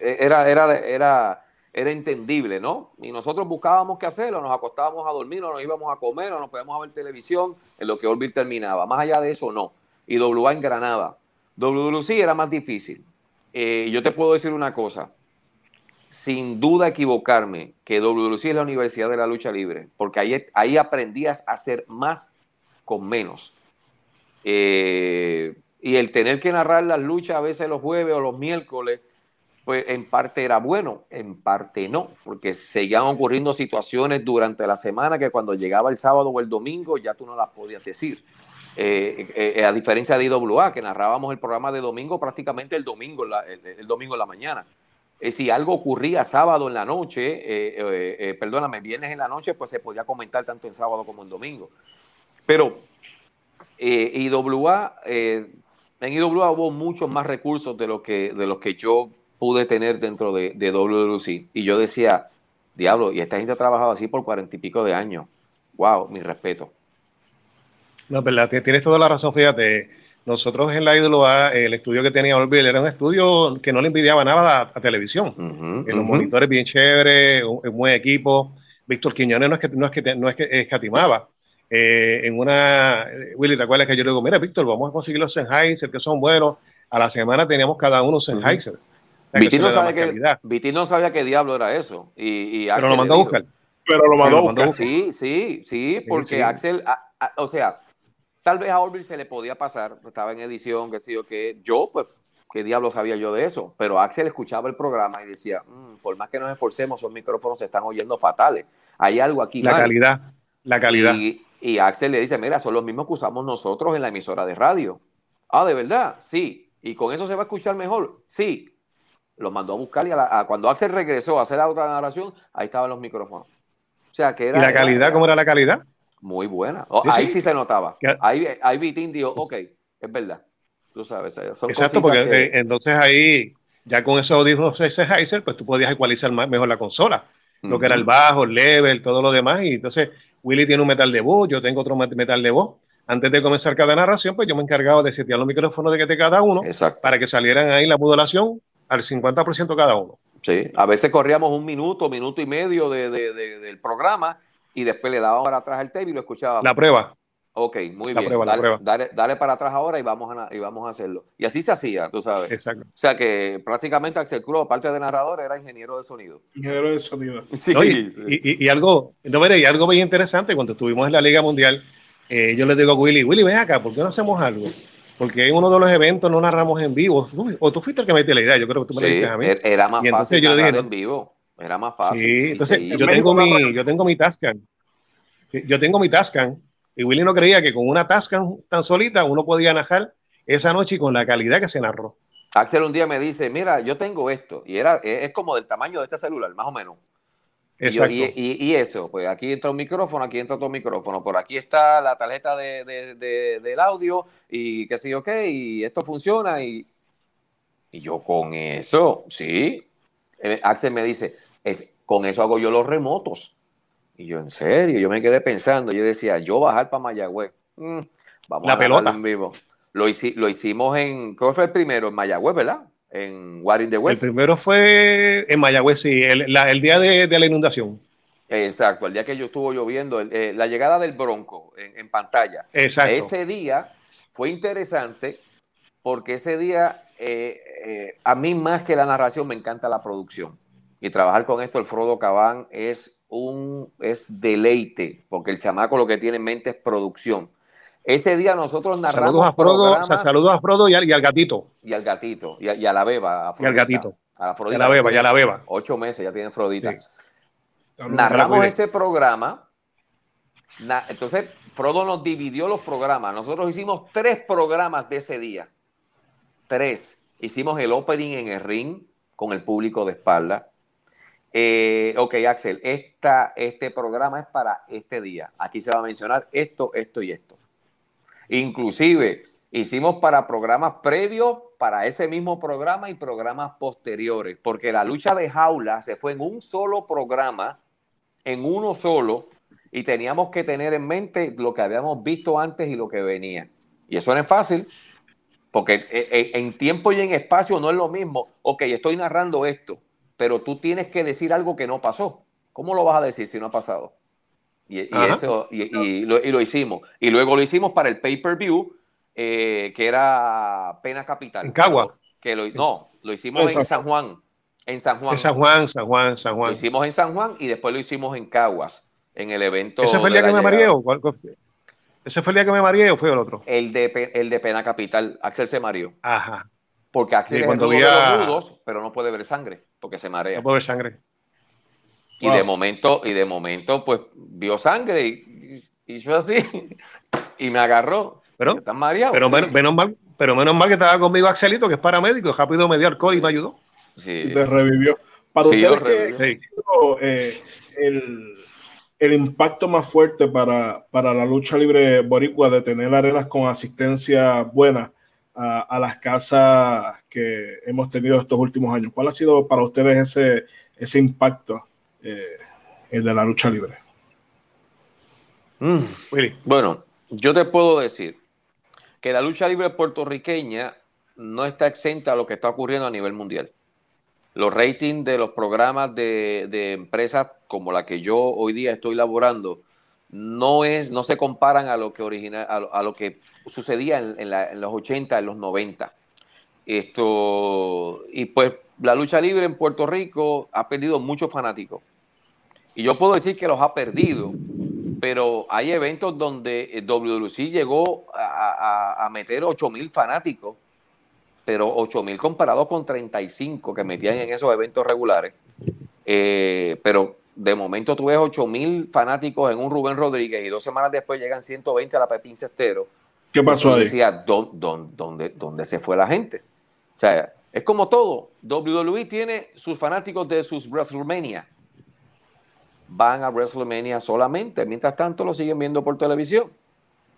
eh, era, era, era, era entendible, ¿no? Y nosotros buscábamos qué hacerlo, nos acostábamos a dormir, o nos íbamos a comer, o nos podíamos ver televisión, en lo que Holville terminaba. Más allá de eso, no. Y WA en Granada. WC era más difícil. Eh, yo te puedo decir una cosa, sin duda equivocarme, que WC es la Universidad de la Lucha Libre, porque ahí, ahí aprendías a hacer más con menos. Eh, y el tener que narrar las luchas a veces los jueves o los miércoles, pues en parte era bueno, en parte no, porque seguían ocurriendo situaciones durante la semana que cuando llegaba el sábado o el domingo ya tú no las podías decir. Eh, eh, a diferencia de IWA, que narrábamos el programa de domingo prácticamente el domingo, el, domingo en la mañana. eh, si algo ocurría sábado en la noche, eh, perdóname, viernes en la noche, pues se podía comentar tanto en sábado como en domingo. Pero IWA, en IWA hubo muchos más recursos de los que, de los que yo pude tener dentro de, de WWC. Y yo decía, diablo, y esta gente ha trabajado así por cuarenta y pico de años. Wow, mi respeto. No, verdad, tienes toda la razón, fíjate. Nosotros en la IWA, el estudio que tenía Orville era un estudio que no le envidiaba nada a, televisión. en los monitores bien chéveres, un, buen equipo. Víctor Quiñones no es que, no es que, no es que escatimaba. Eh, en una, Willy, ¿te acuerdas que yo le digo, mira, Víctor, vamos a conseguir los Sennheiser que son buenos? A la semana teníamos cada uno Sennheiser. Viti no, no, sabía qué diablo era eso. Y, Pero lo mandó a buscar. Pero lo mandó a buscar. Sí, sí, sí, porque Axel, o sea, tal vez a Orville se le podía pasar, estaba en edición, que sí o que yo, pues, qué diablo sabía yo de eso. Pero Axel escuchaba el programa y decía, mm, por más que nos esforcemos, esos micrófonos se están oyendo fatales. Hay algo aquí. La calidad, la calidad. Y, y Axel le dice, mira, son los mismos que usamos nosotros en la emisora de radio. Ah, ¿de verdad? Sí. ¿Y con eso se va a escuchar mejor? Sí lo mandó a buscar y a cuando Axel regresó a hacer la otra narración, ahí estaban los micrófonos. O sea, que era, ¿Y la calidad? ¿Cómo era la calidad? Muy buena. Oh, ahí sí. se notaba. Ahí, ahí Vitín dijo, ok, es verdad. Tú sabes, son Exacto, porque eh, entonces ahí, ya con esos audífonos Sennheiser, pues tú podías ecualizar mejor la consola. Lo que era el bajo, el level, todo lo demás. Y entonces, Willy tiene un metal de voz, yo tengo otro metal de voz. Antes de comenzar cada narración, pues yo me encargaba de setear los micrófonos de cada uno para que salieran ahí la modulación al 50% cada uno. Sí, a veces corríamos un minuto, minuto y medio de, del programa y después le dábamos para atrás el tape y lo escuchábamos. La prueba. Ok, muy bien. dale, para atrás ahora y vamos, a, y vamos a hacerlo. Y así se hacía, tú sabes. Exacto. O sea que prácticamente Axel Cruz, aparte de narrador, era ingeniero de sonido. Ingeniero de sonido. Sí. y, algo, no, y algo muy interesante, cuando estuvimos en la Liga Mundial, eh, yo le digo a Willy, Willy, ven acá, ¿por qué no hacemos algo? Porque en uno de los eventos no narramos en vivo. O tú fuiste el que me dio la idea, yo creo que tú me lo dijiste a mí. Era más fácil yo en vivo. Era más fácil. Sí, entonces yo, tengo mi, yo tengo mi Tascan. yo tengo mi Tascan. Y Willy no creía que con una Tascan tan solita uno podía narrar esa noche y con la calidad que se narró. Axel un día me dice, mira, yo tengo esto. Y era, es como del tamaño de este celular, más o menos. Y, eso, pues aquí entra un micrófono, aquí entra otro micrófono, por aquí está la tarjeta de, del audio y qué sé yo qué, y esto funciona y, y yo con eso, sí. Eh, Axel me dice, es, con eso hago yo los remotos. Y yo, en serio, yo me quedé pensando, yo decía, yo bajar para Mayagüez, mm, vamos la a pelota en vivo. Lo, lo hicimos en, ¿cuál fue el primero? En Mayagüez, ¿verdad? En What in the West. El primero fue en Mayagüez, sí, el, día de, la inundación. Exacto, el día que yo estuvo lloviendo, eh, la llegada del Bronco en, pantalla. Exacto. Ese día fue interesante porque ese día eh, eh, a mí más que la narración me encanta la producción. Y trabajar con esto, el Frodo Cabán, es un es deleite, porque el chamaco lo que tiene en mente es producción. Ese día nosotros narramos. Saludos a Frodo, saludos a Frodo y al, gatito. Y al gatito, y a, la beba. y al gatito. A la, Afrodita, y a la beba, y a la beba. Ocho meses ya tiene Frodita. Narramos ese programa. entonces, Frodo nos dividió los programas. Nosotros hicimos tres programas de ese día. Tres. Hicimos el opening en el ring con el público de espalda. Eh, ok, Axel, esta, este programa es para este día. Aquí se va a mencionar esto, esto y esto. Inclusive hicimos para programas previos, para ese mismo programa y programas posteriores, porque la lucha de jaula se fue en un solo programa, en uno solo, y teníamos que tener en mente lo que habíamos visto antes y lo que venía. Y eso no es fácil, porque eh, eh, en tiempo y en espacio no es lo mismo. Ok, estoy narrando esto, pero tú tienes que decir algo que no pasó. ¿Cómo lo vas a decir si no ha pasado? Y, eso, y, lo, hicimos. Y luego lo hicimos para el pay-per-view, eh, que era Pena Capital. En Cagua. Que lo, no, lo hicimos en San Juan. En San Juan. En San Juan, San Juan, San Juan. Lo hicimos en San Juan y después lo hicimos en Caguas, en el evento. ¿Ese fue el día que me mareé ¿Ese fue el día que me mareé o fue el otro? El de, el de Pena Capital. Axel se mareó. Ajá. Porque Axel es el de los nudos, pero no puede ver sangre, porque se marea. No puede ver sangre. Y de momento, y de momento, pues vio sangre y hizo así y me agarró. Pero, Pero menos, mal, pero menos mal que estaba conmigo Axelito, que es paramédico, rápido me dio alcohol y me ayudó. Y te revivió. Para ustedes, ¿qué eh, el, el, impacto más fuerte para, para, la lucha libre boricua de tener arenas con asistencia buena a, a, las casas que hemos tenido estos últimos años? ¿Cuál ha sido para ustedes ese, ese impacto eh, el de la lucha libre? Mm. Bueno, yo te puedo decir que la lucha libre puertorriqueña no está exenta a lo que está ocurriendo a nivel mundial. Los ratings de los programas de, empresas como la que yo hoy día estoy laborando no, es, no se comparan a lo que, origina, a, lo, que sucedía en, los 80, en los 90. Esto, y pues la lucha libre en Puerto Rico ha perdido muchos fanáticos. Y yo puedo decir que los ha perdido, pero hay eventos donde eh, WWC llegó a, meter 8 mil fanáticos, pero 8 mil comparados con 35 que metían en esos eventos regulares. Eh, pero de momento tú ves 8 mil fanáticos en un Rubén Rodríguez y dos semanas después llegan 120 a la Pepín Cestero. ¿Qué pasó ahí? Decía, ¿dónde, dónde se fue la gente? O sea, es como todo. WWE tiene sus fanáticos de sus WrestleMania van a WrestleMania solamente. Mientras tanto, lo siguen viendo por televisión.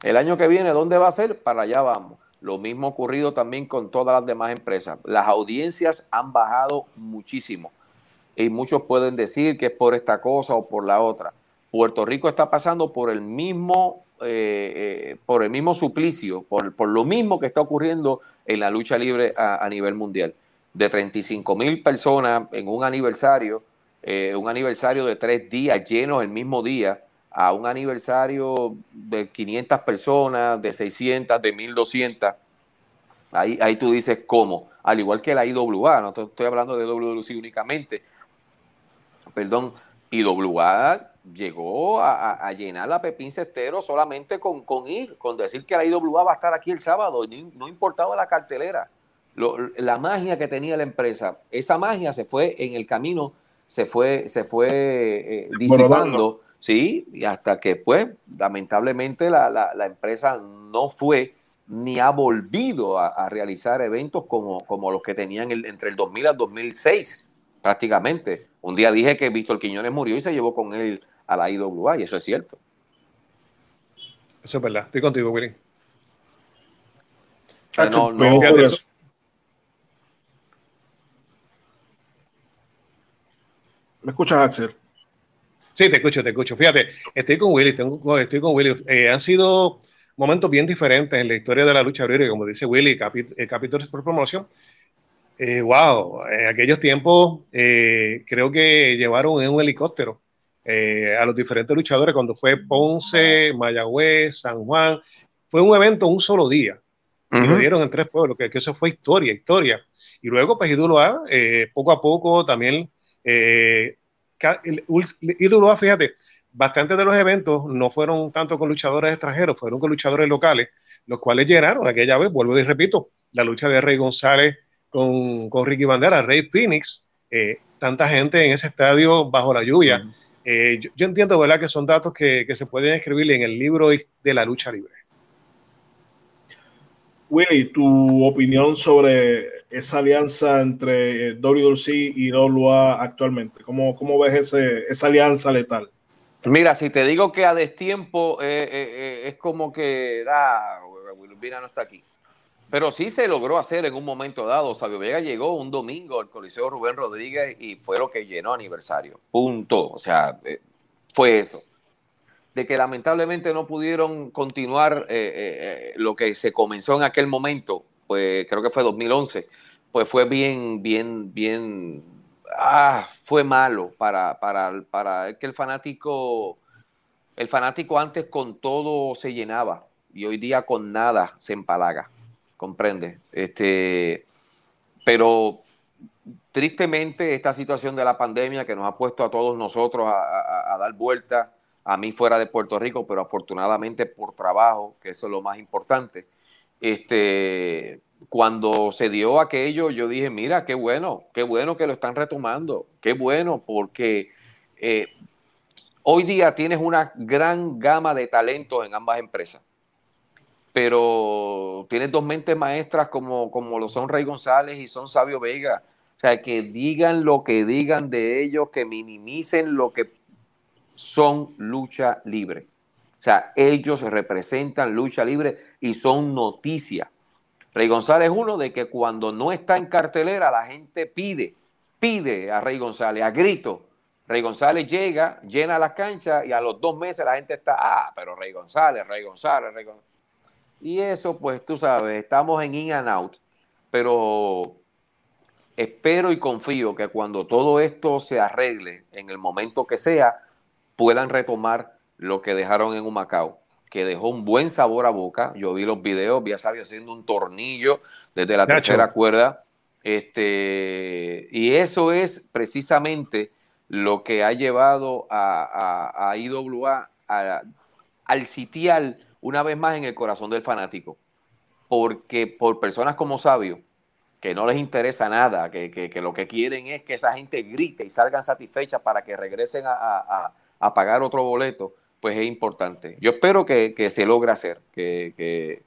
El año que viene, ¿dónde va a ser? Para allá vamos. Lo mismo ha ocurrido también con todas las demás empresas. Las audiencias han bajado muchísimo. Y muchos pueden decir que es por esta cosa o por la otra. Puerto Rico está pasando por el mismo, eh, eh, por el mismo suplicio, por, por, lo mismo que está ocurriendo en la lucha libre a, nivel mundial. De 35 mil personas en un aniversario, eh, un aniversario de tres días llenos el mismo día, a un aniversario de 500 personas, de 600, de 1200. Ahí, ahí tú dices cómo, al igual que la IWA, no estoy hablando de WWC únicamente, perdón, IWA llegó a, llenar la Pepín Cestero solamente con, con, ir, con decir que la IWA va a estar aquí el sábado, no importaba la cartelera, la magia que tenía la empresa, esa magia se fue en el camino se fue, se fue eh, disipando, ¿sí? Y hasta que, pues, lamentablemente la, la, empresa no fue ni ha volvido a, realizar eventos como, como los que tenían entre el 2000 al 2006, prácticamente. Un día dije que Víctor Quiñones murió y se llevó con él a la IWA, y eso es cierto. Eso es verdad. Estoy contigo, Willy. no, no, ¿Me escuchas, Axel? Sí, te escucho, te escucho. Fíjate, estoy con Willy, tengo, estoy con Willy. Eh, han sido momentos bien diferentes en la historia de la lucha libre, como dice Willy, eh, capítulos por promoción. Eh, wow, en aquellos tiempos creo que llevaron en un helicóptero a los diferentes luchadores cuando fue Ponce, Mayagüez, San Juan. Fue un evento un solo día. Y lo dieron en tres pueblos, que, eso fue historia, historia. Y luego, pues, A, poco a poco también eh, IWA, fíjate, bastantes de los eventos no fueron tanto con luchadores extranjeros, fueron con luchadores locales, los cuales llenaron aquella vez, vuelvo y repito, la lucha de Rey González con, con Ricky Bandera, Rey Phoenix, eh, tanta gente en ese estadio bajo la lluvia. Eh, yo, entiendo, ¿verdad?, que son datos que, que se pueden escribir en el libro de la lucha libre. Willy, tu opinión sobre esa alianza entre eh, WC y WA actualmente. ¿Cómo, cómo ves esa alianza letal? Mira, si te digo que a destiempo eh, eh, es como que ah, Willy Urbina no está aquí. Pero sí se logró hacer en un momento dado. Sabio Vega llegó un domingo al Coliseo Rubén Rodríguez y fue lo que llenó aniversario. Punto. O sea, fue eso de que lamentablemente no pudieron continuar eh, eh, eh, lo que se comenzó en aquel momento, pues creo que fue 2011, pues fue bien, bien, bien, ah, fue malo para, para, para que el fanático, el fanático antes con todo se llenaba y hoy día con nada se empalaga, comprende. Este, pero tristemente esta situación de la pandemia que nos ha puesto a todos nosotros a, dar vuelta a mí fuera de Puerto Rico, pero afortunadamente por trabajo, que eso es lo más importante. Este, cuando se dio aquello, yo dije, mira, qué bueno, qué bueno que lo están retomando, qué bueno, porque eh, hoy día tienes una gran gama de talentos en ambas empresas, pero tienes dos mentes maestras como, como lo son Rey González y son Sabio Vega. O sea, que digan lo que digan de ellos, que minimicen lo que son lucha libre. O sea, ellos representan lucha libre y son noticia. Rey González es uno de que cuando no está en cartelera la gente pide, pide a Rey González, a grito. Rey González llega, llena las canchas y a los dos meses la gente está, ah, pero Rey González, Rey González, Rey González. Y eso, pues tú sabes, estamos en in and out, pero espero y confío que cuando todo esto se arregle, en el momento que sea, puedan retomar lo que dejaron en Humacao, que dejó un buen sabor a boca. Yo vi los videos, vi a Sabio haciendo un tornillo desde la tercera cuerda. Este, y eso es precisamente lo que ha llevado a, a, IWA al sitial una vez más en el corazón del fanático. Porque por personas como Sabio, que no les interesa nada, que, lo que quieren es que esa gente grite y salgan satisfechas para que regresen a, pagar otro boleto, pues es importante. Yo espero que, se logre hacer, que,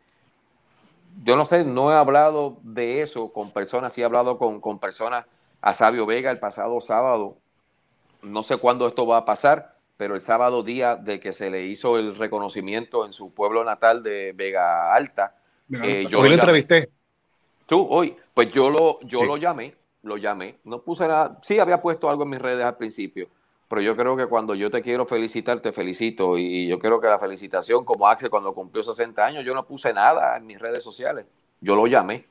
yo no sé, no he hablado de eso con personas, sí he hablado con, con personas a Sabio Vega el pasado sábado, no sé cuándo esto va a pasar, pero el sábado día de que se le hizo el reconocimiento en su pueblo natal de Vega Alta, eh, yo hoy lo entrevisté. Tú, hoy, pues yo lo, yo lo llamé, lo llamé, no puse nada, sí había puesto algo en mis redes al principio, pero yo creo que cuando yo te quiero felicitar, te felicito, y, yo creo que la felicitación, como Axel cuando cumplió 60 años, yo no puse nada en mis redes sociales, yo lo llamé.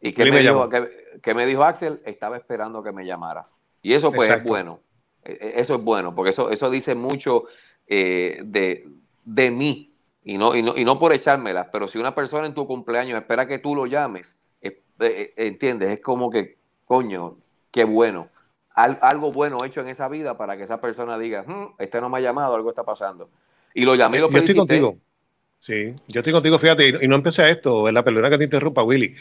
¿Y qué me, dijo, que, me dijo Axel? Estaba esperando que me llamaras. Y eso pues es bueno. E, e, eso es bueno, porque eso, eso dice mucho eh, de, de, mí, y no, y, no, y no por echármela, pero si una persona en tu cumpleaños espera que tú lo llames, eh, entiendes, es como que, coño, qué bueno. algo bueno hecho en esa vida para que esa persona diga, hmm, este no me ha llamado, algo está pasando. Y lo llamé y lo Yo estoy contigo. Sí, yo estoy contigo, fíjate, y no empecé a esto, en la pelota que te interrumpa, Willy.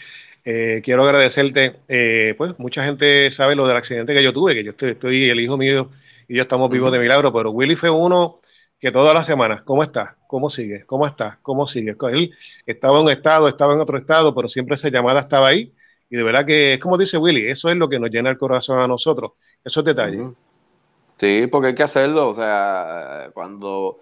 Eh, quiero agradecerte. Eh, pues mucha gente sabe lo del accidente que yo tuve, que yo estoy, el hijo mío y yo estamos vivos de milagro, pero Willy fue uno que todas las semanas, ¿cómo estás? ¿Cómo sigues? ¿Cómo estás? ¿Cómo sigues? Él estaba en un estado, estaba en otro estado, pero siempre esa llamada estaba ahí. Y de verdad que es como dice Willy, eso es lo que nos llena el corazón a nosotros, esos detalles. Sí, porque hay que hacerlo. O sea, cuando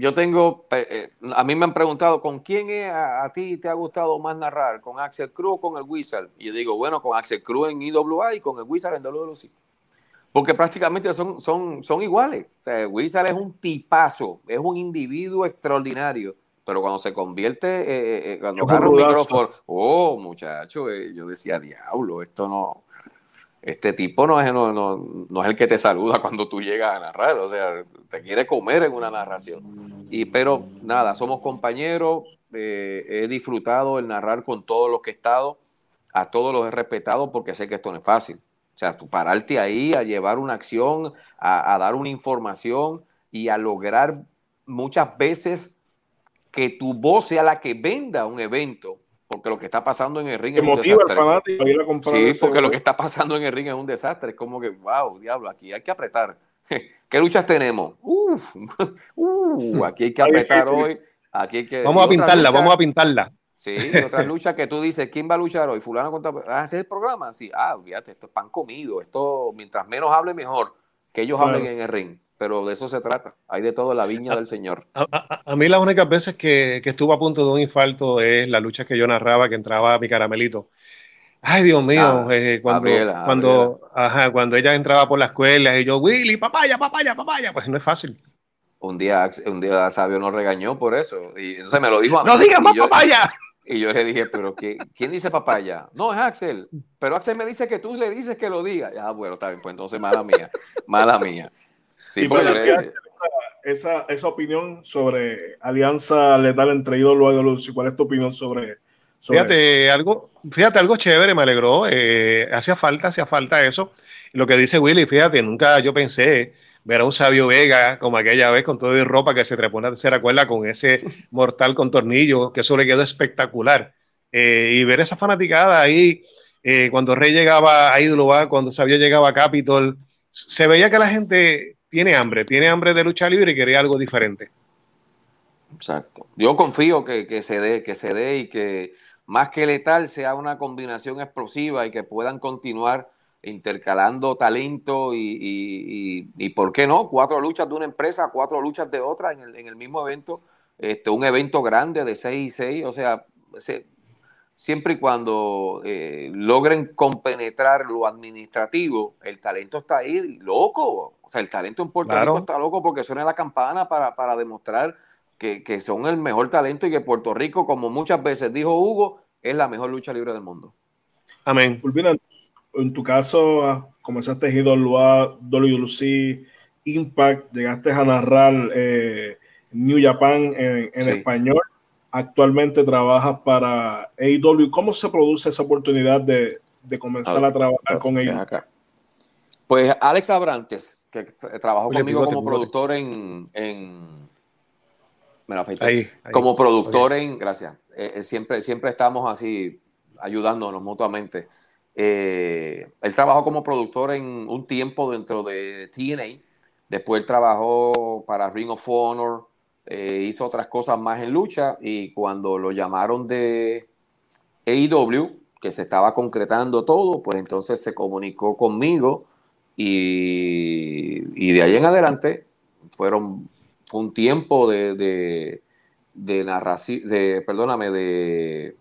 yo tengo, eh, a mí me han preguntado, ¿con quién a, ti te ha gustado más narrar? ¿Con Axel Cruz o con el Wizard? Y yo digo, bueno, con Axel Cruz en IWA y con el Wizard en WWC. Porque prácticamente son, son, son iguales. O sea, el Wizard es un tipazo, es un individuo extraordinario. Pero cuando se convierte, eh, eh, cuando agarra un micrófono, oh, muchacho, yo decía, diablo, esto no, este tipo no es, no, no, es el que te saluda cuando tú llegas a narrar, o sea, te quiere comer en una narración. Y pero nada, somos compañeros, eh, he disfrutado el narrar con todos los que he estado, a todos los he respetado porque sé que esto no es fácil. O sea, tú pararte ahí a llevar una acción, a, a dar una información y a lograr muchas veces que tu voz sea la que venda un evento porque lo que está pasando en el ring es un desastre. sí, porque lo que está pasando en el ring es un desastre. Es como que, wow, diablo, aquí hay que apretar. ¿Qué luchas tenemos? Uf, uh, aquí hay que apretar hoy. Aquí hay que, vamos a pintarla, vamos a pintarla. Sí, otra lucha que tú dices, ¿quién va a luchar hoy? Fulano contra... ¿Ah, ese el programa? Sí, ah, fíjate, esto es pan comido. Esto, mientras menos hable, mejor. Que ellos hablen en el ring pero de eso se trata. Hay de todo la viña del Señor. A, mí las únicas veces que, que, estuve a punto de un infarto es la lucha que yo narraba, que entraba mi caramelito. Ay, Dios mío, ah, eh, cuando, cuando, Ajá, cuando ella entraba por la escuela y yo, Willy, papaya, papaya, papaya, pues no es fácil. Un día, un día Sabio nos regañó por eso. Y entonces me lo dijo a mí. ¡No digas más papaya! Y yo le dije, pero ¿quién dice papaya? No, es Axel. Pero Axel me dice que tú le dices que lo diga. Ah, bueno, está bien, pues entonces mala mía, mala mía. Sí, esa, esa, opinión sobre alianza letal entre ídolos y luz ¿cuál es tu opinión sobre, fíjate, algo, fíjate, algo chévere, me alegró, eh, hacía falta, hacía falta eso. Lo que dice Willy, fíjate, nunca yo pensé ver a un Sabio Vega como aquella vez con todo de ropa que se trepó en la tercera cuerda con ese mortal con tornillo, que eso le quedó espectacular. Eh, y ver esa fanaticada ahí, eh, cuando Rey llegaba a Ídolo, cuando Sabio llegaba a Capitol, se veía que la gente tiene hambre, tiene hambre de lucha libre y quería algo diferente. Exacto. Yo confío que, se dé, que se dé y que más que letal sea una combinación explosiva y que puedan continuar intercalando talento y, y, ¿por qué no? Cuatro luchas de una empresa, cuatro luchas de otra en el, en el mismo evento, este, un evento grande de 6 y 6, o sea, siempre y cuando eh, logren compenetrar lo administrativo, el talento está ahí, loco, o sea, el talento en Puerto Rico está loco porque suena la campana para, para demostrar que, que son el mejor talento y que Puerto Rico, como muchas veces dijo Hugo, es la mejor lucha libre del mundo. Amén en tu caso, ah, comenzaste a IWA, WC, Impact, llegaste a narrar eh, New Japan en, español. Actualmente trabajas para AEW. ¿Cómo se produce esa oportunidad de, comenzar a, trabajar con AEW? Pues Alex Abrantes, que trabajó conmigo como productor en, como productor en, gracias, eh, eh, siempre, siempre estamos así ayudándonos mutuamente. Eh, él trabajó como productor en un tiempo dentro de TNA. Después trabajó para Ring of Honor, eh, hizo otras cosas más en lucha y cuando lo llamaron de AEW, que se estaba concretando todo, pues entonces se comunicó conmigo y, de ahí en adelante fueron un tiempo de, de, de narración, perdóname, de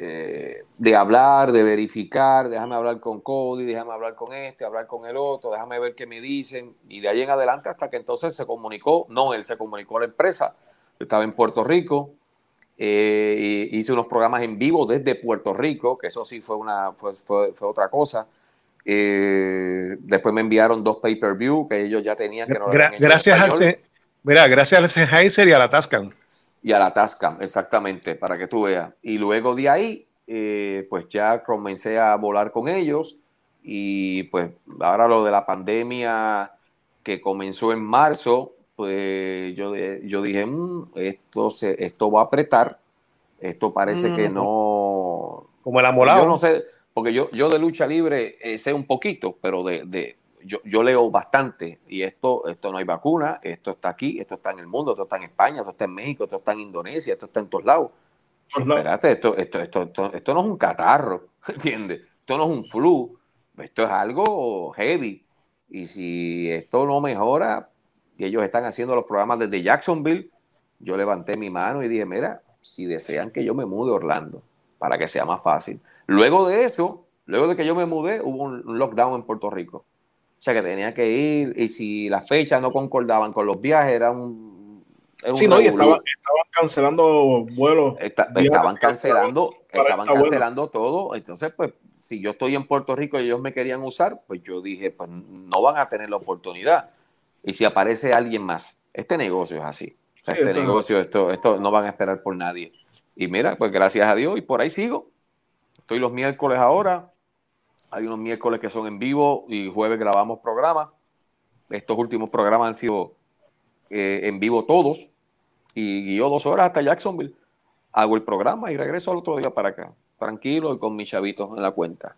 eh, de hablar, de verificar, déjame hablar con Cody, déjame hablar con este, hablar con el otro, déjame ver qué me dicen, y de ahí en adelante hasta que entonces se comunicó, no, él se comunicó a la empresa, estaba en Puerto Rico, eh, hice unos programas en vivo desde Puerto Rico, que eso sí fue, una, fue, fue, otra cosa. Eh, después me enviaron dos pay-per-view que ellos ya tenían que no gracias, al, mira, gracias al Sennheiser y a la Tascam y a la Tascam, exactamente, para que tú veas. Y luego de ahí, eh, pues ya comencé a volar con ellos y pues ahora lo de la pandemia que comenzó en marzo, pues yo, yo dije, mm, esto, se, esto va a apretar, esto parece que no... Como el amolado. Yo no sé, porque yo, yo de lucha libre eh, sé un poquito, pero de, yo, leo bastante y esto, esto no hay vacuna, esto está aquí, esto está en el mundo, esto está en España, esto está en México, esto está en Indonesia, esto está en todos lados. Espérate, esto, esto, esto, esto, no es un catarro, ¿entiendes? Esto no es un flu, esto es algo heavy. Y si esto no mejora, y ellos están haciendo los programas desde Jacksonville, yo levanté mi mano y dije, mira, si desean que yo me mude a Orlando, para que sea más fácil. Luego de eso, luego de que yo me mudé, hubo un lockdown en Puerto Rico. O sea, que tenía que ir y si las fechas no concordaban con los viajes, era un... sí, no, y estaban, cancelando vuelos. estaban cancelando, estaban cancelando todo. Entonces, pues, si yo estoy en Puerto Rico y ellos me querían usar, pues yo dije, pues no van a tener la oportunidad. Y si aparece alguien más, este negocio es así. O sea, este negocio, esto, esto no van a esperar por nadie. Y mira, pues gracias a Dios, y por ahí sigo. Estoy los miércoles ahora, hay unos miércoles que son en vivo y jueves grabamos programas. Estos últimos programas han sido eh, en vivo todos. Y guío dos horas hasta Jacksonville. Hago el programa y regreso al otro día para acá. Tranquilo y con mis chavitos en la cuenta.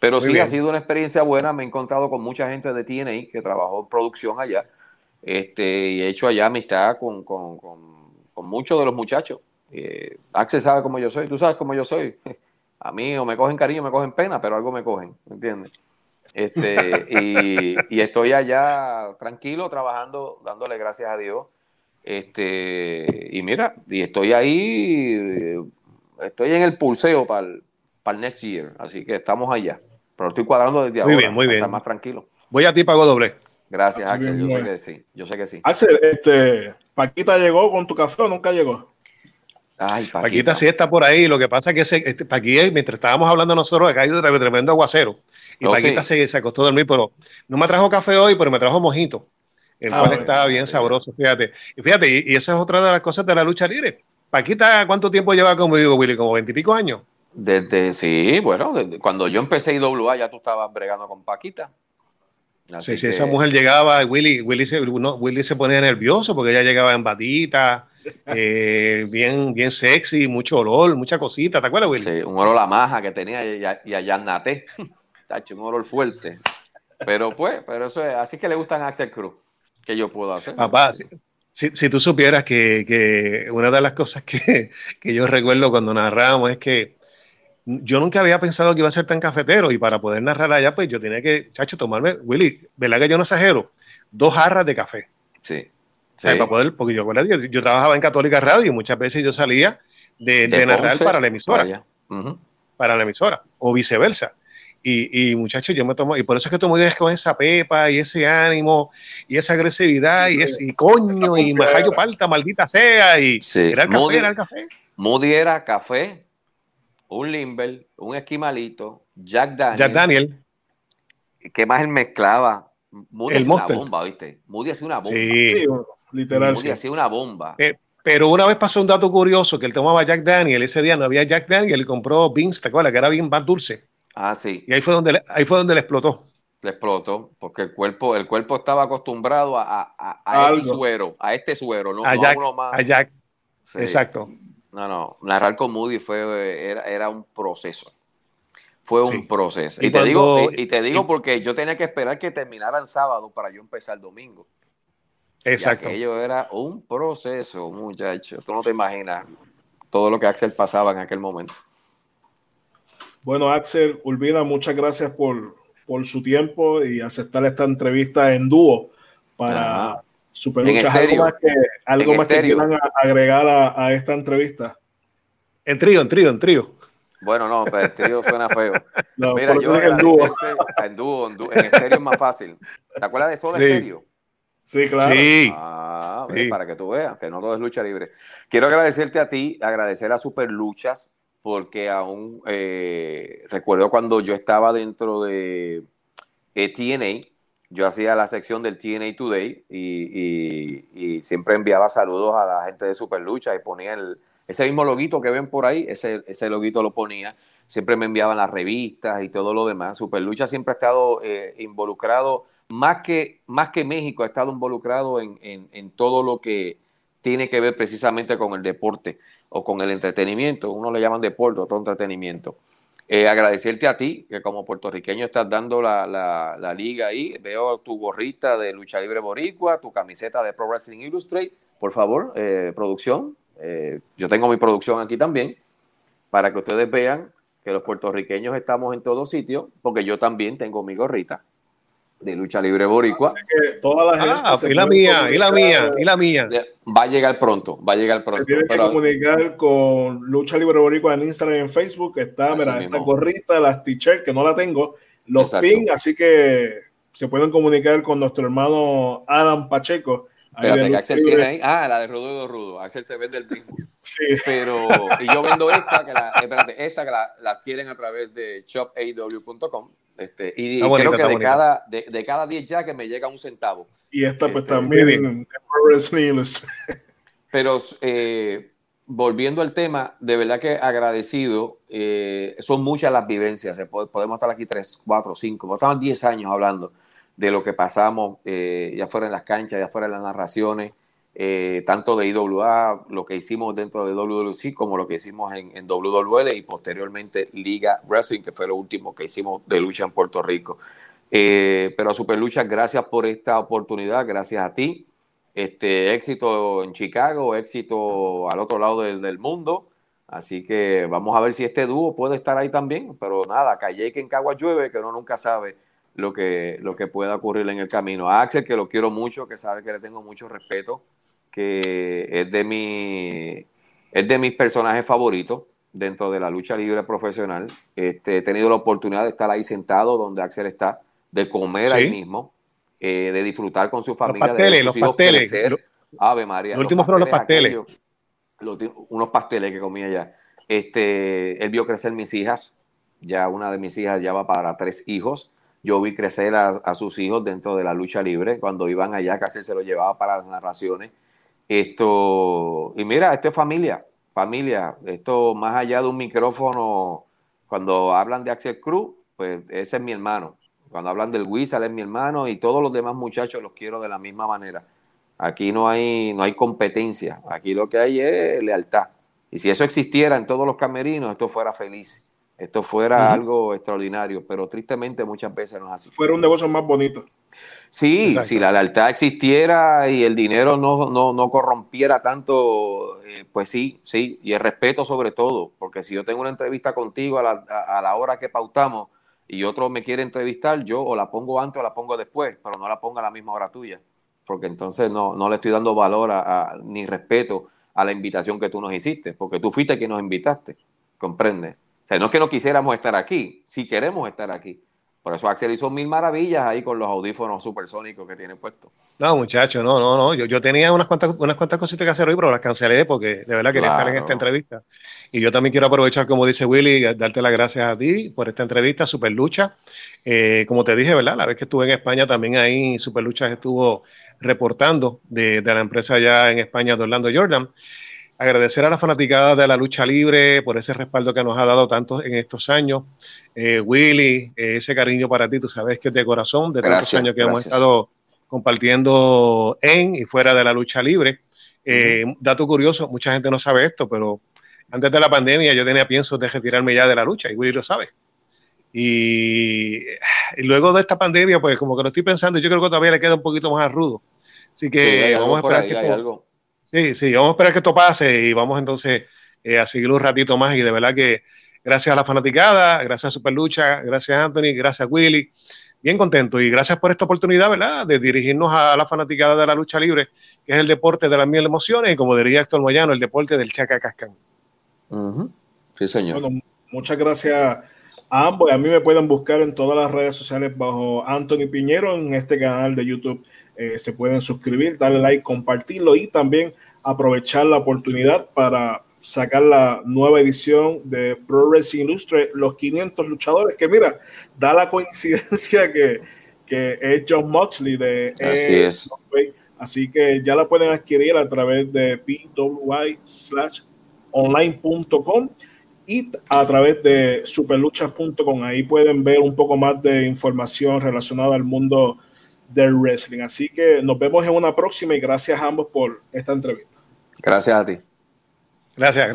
Pero sí ha sido una experiencia buena. Me he encontrado con mucha gente de TNA que trabajó en producción allá. Este, y he hecho allá amistad con, con, con, muchos de los muchachos. Eh, Axel sabe cómo yo soy. Tú sabes cómo yo soy. a mí o me cogen cariño, me cogen pena, pero algo me cogen, ¿me entiendes? Este, y, estoy allá tranquilo, trabajando, dándole gracias a Dios. Este, y mira, y estoy ahí, estoy en el pulseo para el, para el next year, así que estamos allá. Pero estoy cuadrando desde muy bien, muy bien. estar más tranquilo. Voy a ti, pago doble. Gracias, Axel. Yo sé que sí. Yo sé que sí. Axel, este, Paquita llegó con tu café o nunca llegó. Ay, Paquita. sí está por ahí. Lo que pasa es que ese, este, Paquita, mientras estábamos hablando nosotros, ha caído un tremendo aguacero. Y oh, Paquita se, se, acostó a dormir, pero no me trajo café hoy, pero me trajo mojito. El ah, cual estaba bien sabroso, fíjate. Y fíjate, y, esa es otra de las cosas de la lucha libre. Paquita, ¿cuánto tiempo lleva conmigo, Willy? ¿Como veintipico años? Desde, sí, bueno, cuando yo empecé IWA ya tú estabas bregando con Paquita. sí, sí, esa mujer llegaba, Willy, Willy, se, Willy se ponía nervioso porque ella llegaba en batita, eh, bien, bien sexy, mucho olor, mucha cosita, ¿te acuerdas, Willy? Sí, un olor a la maja que tenía y, allá Nate, un olor fuerte. Pero pues, pero eso es, así que le gustan a Axel Cruz, que yo puedo hacer. Papá, si, si, tú supieras que, que, una de las cosas que, que yo recuerdo cuando narramos es que yo nunca había pensado que iba a ser tan cafetero y para poder narrar allá, pues yo tenía que, chacho, tomarme, Willy, ¿verdad que yo no exagero? Dos jarras de café. Sí. Para poder, porque yo, yo, trabajaba en Católica Radio y muchas veces yo salía de, narrar para la emisora. Para, la emisora, o viceversa. Y, y muchachos, yo me tomo, y por eso es que tomo con esa pepa y ese ánimo y esa agresividad y ese coño y majayo palta, maldita sea. Y era el café, era el café. Moody era café, un Limber, un esquimalito, Jack Daniel. Jack Daniel. ¿Qué más él mezclaba? Moody hacía una bomba, ¿viste? Moody hacía una bomba. Sí, literal. Moody hacía una bomba. Eh, pero una vez pasó un dato curioso, que él tomaba Jack Daniel, ese día no había Jack Daniel y compró Beans, ¿te acuerdas? Que era bien más dulce. Ah, sí. Y ahí fue donde, ahí fue donde le explotó. Le explotó, porque el cuerpo, el cuerpo estaba acostumbrado a, a, este suero, a este suero, no a, Jack, a Jack. Exacto. No, no, narrar con Moody fue, era, era un proceso. Fue un proceso. Y, te digo, y, te digo porque yo tenía que esperar que terminara el sábado para yo empezar el domingo. Exacto. Y aquello era un proceso, muchacho. Tú no te imaginas todo lo que Axel pasaba en aquel momento. Bueno, Axel, Urbina, muchas gracias por, por su tiempo y aceptar esta entrevista en dúo para Super ¿Algo más que, algo más que quieran agregar a, esta entrevista? En trío, en trío, en trío. Bueno, no, pero el trío suena feo. Mira, yo en dúo. en dúo, en dúo, en estéreo es más fácil. ¿Te acuerdas de Soda sí. Estéreo? Sí, claro. Sí. Ah, para que tú veas que no todo es lucha libre. Quiero agradecerte a ti, agradecer a Super Luchas, porque aún eh, recuerdo cuando yo estaba dentro de eh, TNA, yo hacía la sección del TNA Today y, siempre enviaba saludos a la gente de Super Lucha y ponía el, ese mismo loguito que ven por ahí, ese, ese loguito lo ponía. Siempre me enviaban las revistas y todo lo demás. Super Lucha siempre ha estado eh, involucrado, más que, más que México, ha estado involucrado en, en todo lo que tiene que ver precisamente con el deporte o con el entretenimiento. Uno le llaman deporte, otro entretenimiento. Eh, agradecerte a ti, que como puertorriqueño estás dando la, la, liga ahí. Veo tu gorrita de lucha libre boricua, tu camiseta de Pro Wrestling Illustrate. Por favor, eh, producción. Eh, yo tengo mi producción aquí también, para que ustedes vean que los puertorriqueños estamos en todo sitio, porque yo también tengo mi gorrita de lucha libre boricua. toda la gente ah, y la mía, y la mía, y la mía. Va a llegar pronto, va a llegar pronto. Se tiene que comunicar con lucha libre boricua en Instagram y en Facebook. Está, mira, esta gorrita, las t-shirts, que no la tengo, los pin, así que se pueden comunicar con nuestro hermano Adam Pacheco. Espérate, que Axel tiene ahí. Ah, la de Rudo Rudo. Axel se vende el mismo. Sí. Pero, y yo vendo esta, que la, espérate, esta que la, la adquieren a través de shopaw.com este, y, creo que de cada, de, de, cada 10 ya que me llega un centavo. Y esta pues este, también Pero eh, volviendo al tema, de verdad que agradecido. Eh, son muchas las vivencias. Podemos estar aquí 3, 4, 5, estamos 10 años hablando de lo que pasamos, eh, ya fuera en las canchas, ya fuera en las narraciones, eh, tanto de IWA, lo que hicimos dentro de WWC, como lo que hicimos en, en, WWL y posteriormente Liga Wrestling, que fue lo último que hicimos de lucha en Puerto Rico. Eh, pero Super Lucha, gracias por esta oportunidad, gracias a ti. Este éxito en Chicago, éxito al otro lado del, mundo. Así que vamos a ver si este dúo puede estar ahí también. Pero nada, calle que en Cagua llueve, que uno nunca sabe lo que, lo que pueda ocurrir en el camino. A Axel, que lo quiero mucho, que sabe que le tengo mucho respeto, que es de, mi, es de mis personajes favoritos dentro de la lucha libre profesional. Este, he tenido la oportunidad de estar ahí sentado donde Axel está, de comer ahí mismo, eh, de disfrutar con su familia, los pasteles, de los pasteles. Ave María. Los últimos fueron los pasteles. unos pasteles que comía ya. Este, él vio crecer mis hijas. Ya una de mis hijas ya va para tres hijos. Yo vi crecer a, sus hijos dentro de la lucha libre. Cuando iban allá, casi se lo llevaba para las narraciones. Esto, y mira, esto es familia, familia. Esto más allá de un micrófono, cuando hablan de Axel Cruz, pues ese es mi hermano. Cuando hablan del Wizard es mi hermano y todos los demás muchachos los quiero de la misma manera. Aquí no hay, no hay competencia, aquí lo que hay es lealtad. Y si eso existiera en todos los camerinos, esto fuera feliz. Esto fuera algo extraordinario, pero tristemente muchas veces no es así. Fuera un negocio más bonito. Sí, si la lealtad existiera y el dinero no, no, corrompiera tanto, eh, pues sí, sí, y el respeto sobre todo, porque si yo tengo una entrevista contigo a la, a, la, hora que pautamos y otro me quiere entrevistar, yo o la pongo antes o la pongo después, pero no la ponga a la misma hora tuya, porque entonces no, no le estoy dando valor a, ni respeto a la invitación que tú nos hiciste, porque tú fuiste quien nos invitaste, comprende. Sea, no es que no quisiéramos estar aquí, si queremos estar aquí, por eso Axel hizo mil maravillas ahí con los audífonos supersónicos que tiene puesto. No, muchacho, no, no, no. Yo, yo tenía unas cuantas, unas cuantas cositas que hacer hoy, pero las cancelé porque de verdad quería estar en esta entrevista. Y yo también quiero aprovechar, como dice Willy, darte las gracias a ti por esta entrevista, Super Lucha. Eh, como te dije, ¿verdad? La vez que estuve en España también ahí Super Lucha estuvo reportando de, de la empresa allá en España de Orlando Jordan agradecer a la fanaticada de la lucha libre por ese respaldo que nos ha dado tanto en estos años. Eh, Willy, eh, ese cariño para ti, tú sabes que es de corazón, de tantos años que hemos estado compartiendo en y fuera de la lucha libre. Eh, dato curioso, mucha gente no sabe esto, pero antes de la pandemia yo tenía pienso de retirarme ya de la lucha y Willy lo sabe. Y, luego de esta pandemia, pues como que lo estoy pensando, yo creo que todavía le queda un poquito más rudo. Así que vamos a esperar que algo Sí, sí, vamos a esperar que esto pase y vamos entonces eh, a seguir un ratito más y de verdad que gracias a la fanaticada, gracias a Superlucha, gracias a Anthony, gracias a Willy, bien contento y gracias por esta oportunidad, ¿verdad?, de dirigirnos a la fanaticada de la lucha libre, que es el deporte de las mil emociones y como diría Héctor Moyano, el deporte del Chaca Cascán. Sí, señor. Bueno, muchas gracias a ambos. A mí me pueden buscar en todas las redes sociales bajo Anthony Piñero en este canal de YouTube eh, se pueden suscribir, darle like, compartirlo y también aprovechar la oportunidad para sacar la nueva edición de Pro Wrestling Illustrated, los 500 luchadores, que mira, da la coincidencia que, que es John Moxley de... Así es. Así que ya la pueden adquirir a través de pwy slash online.com y a través de superluchas.com. Ahí pueden ver un poco más de información relacionada al mundo del wrestling. Así que nos vemos en una próxima y gracias a ambos por esta entrevista. Gracias a ti. Gracias, gracias.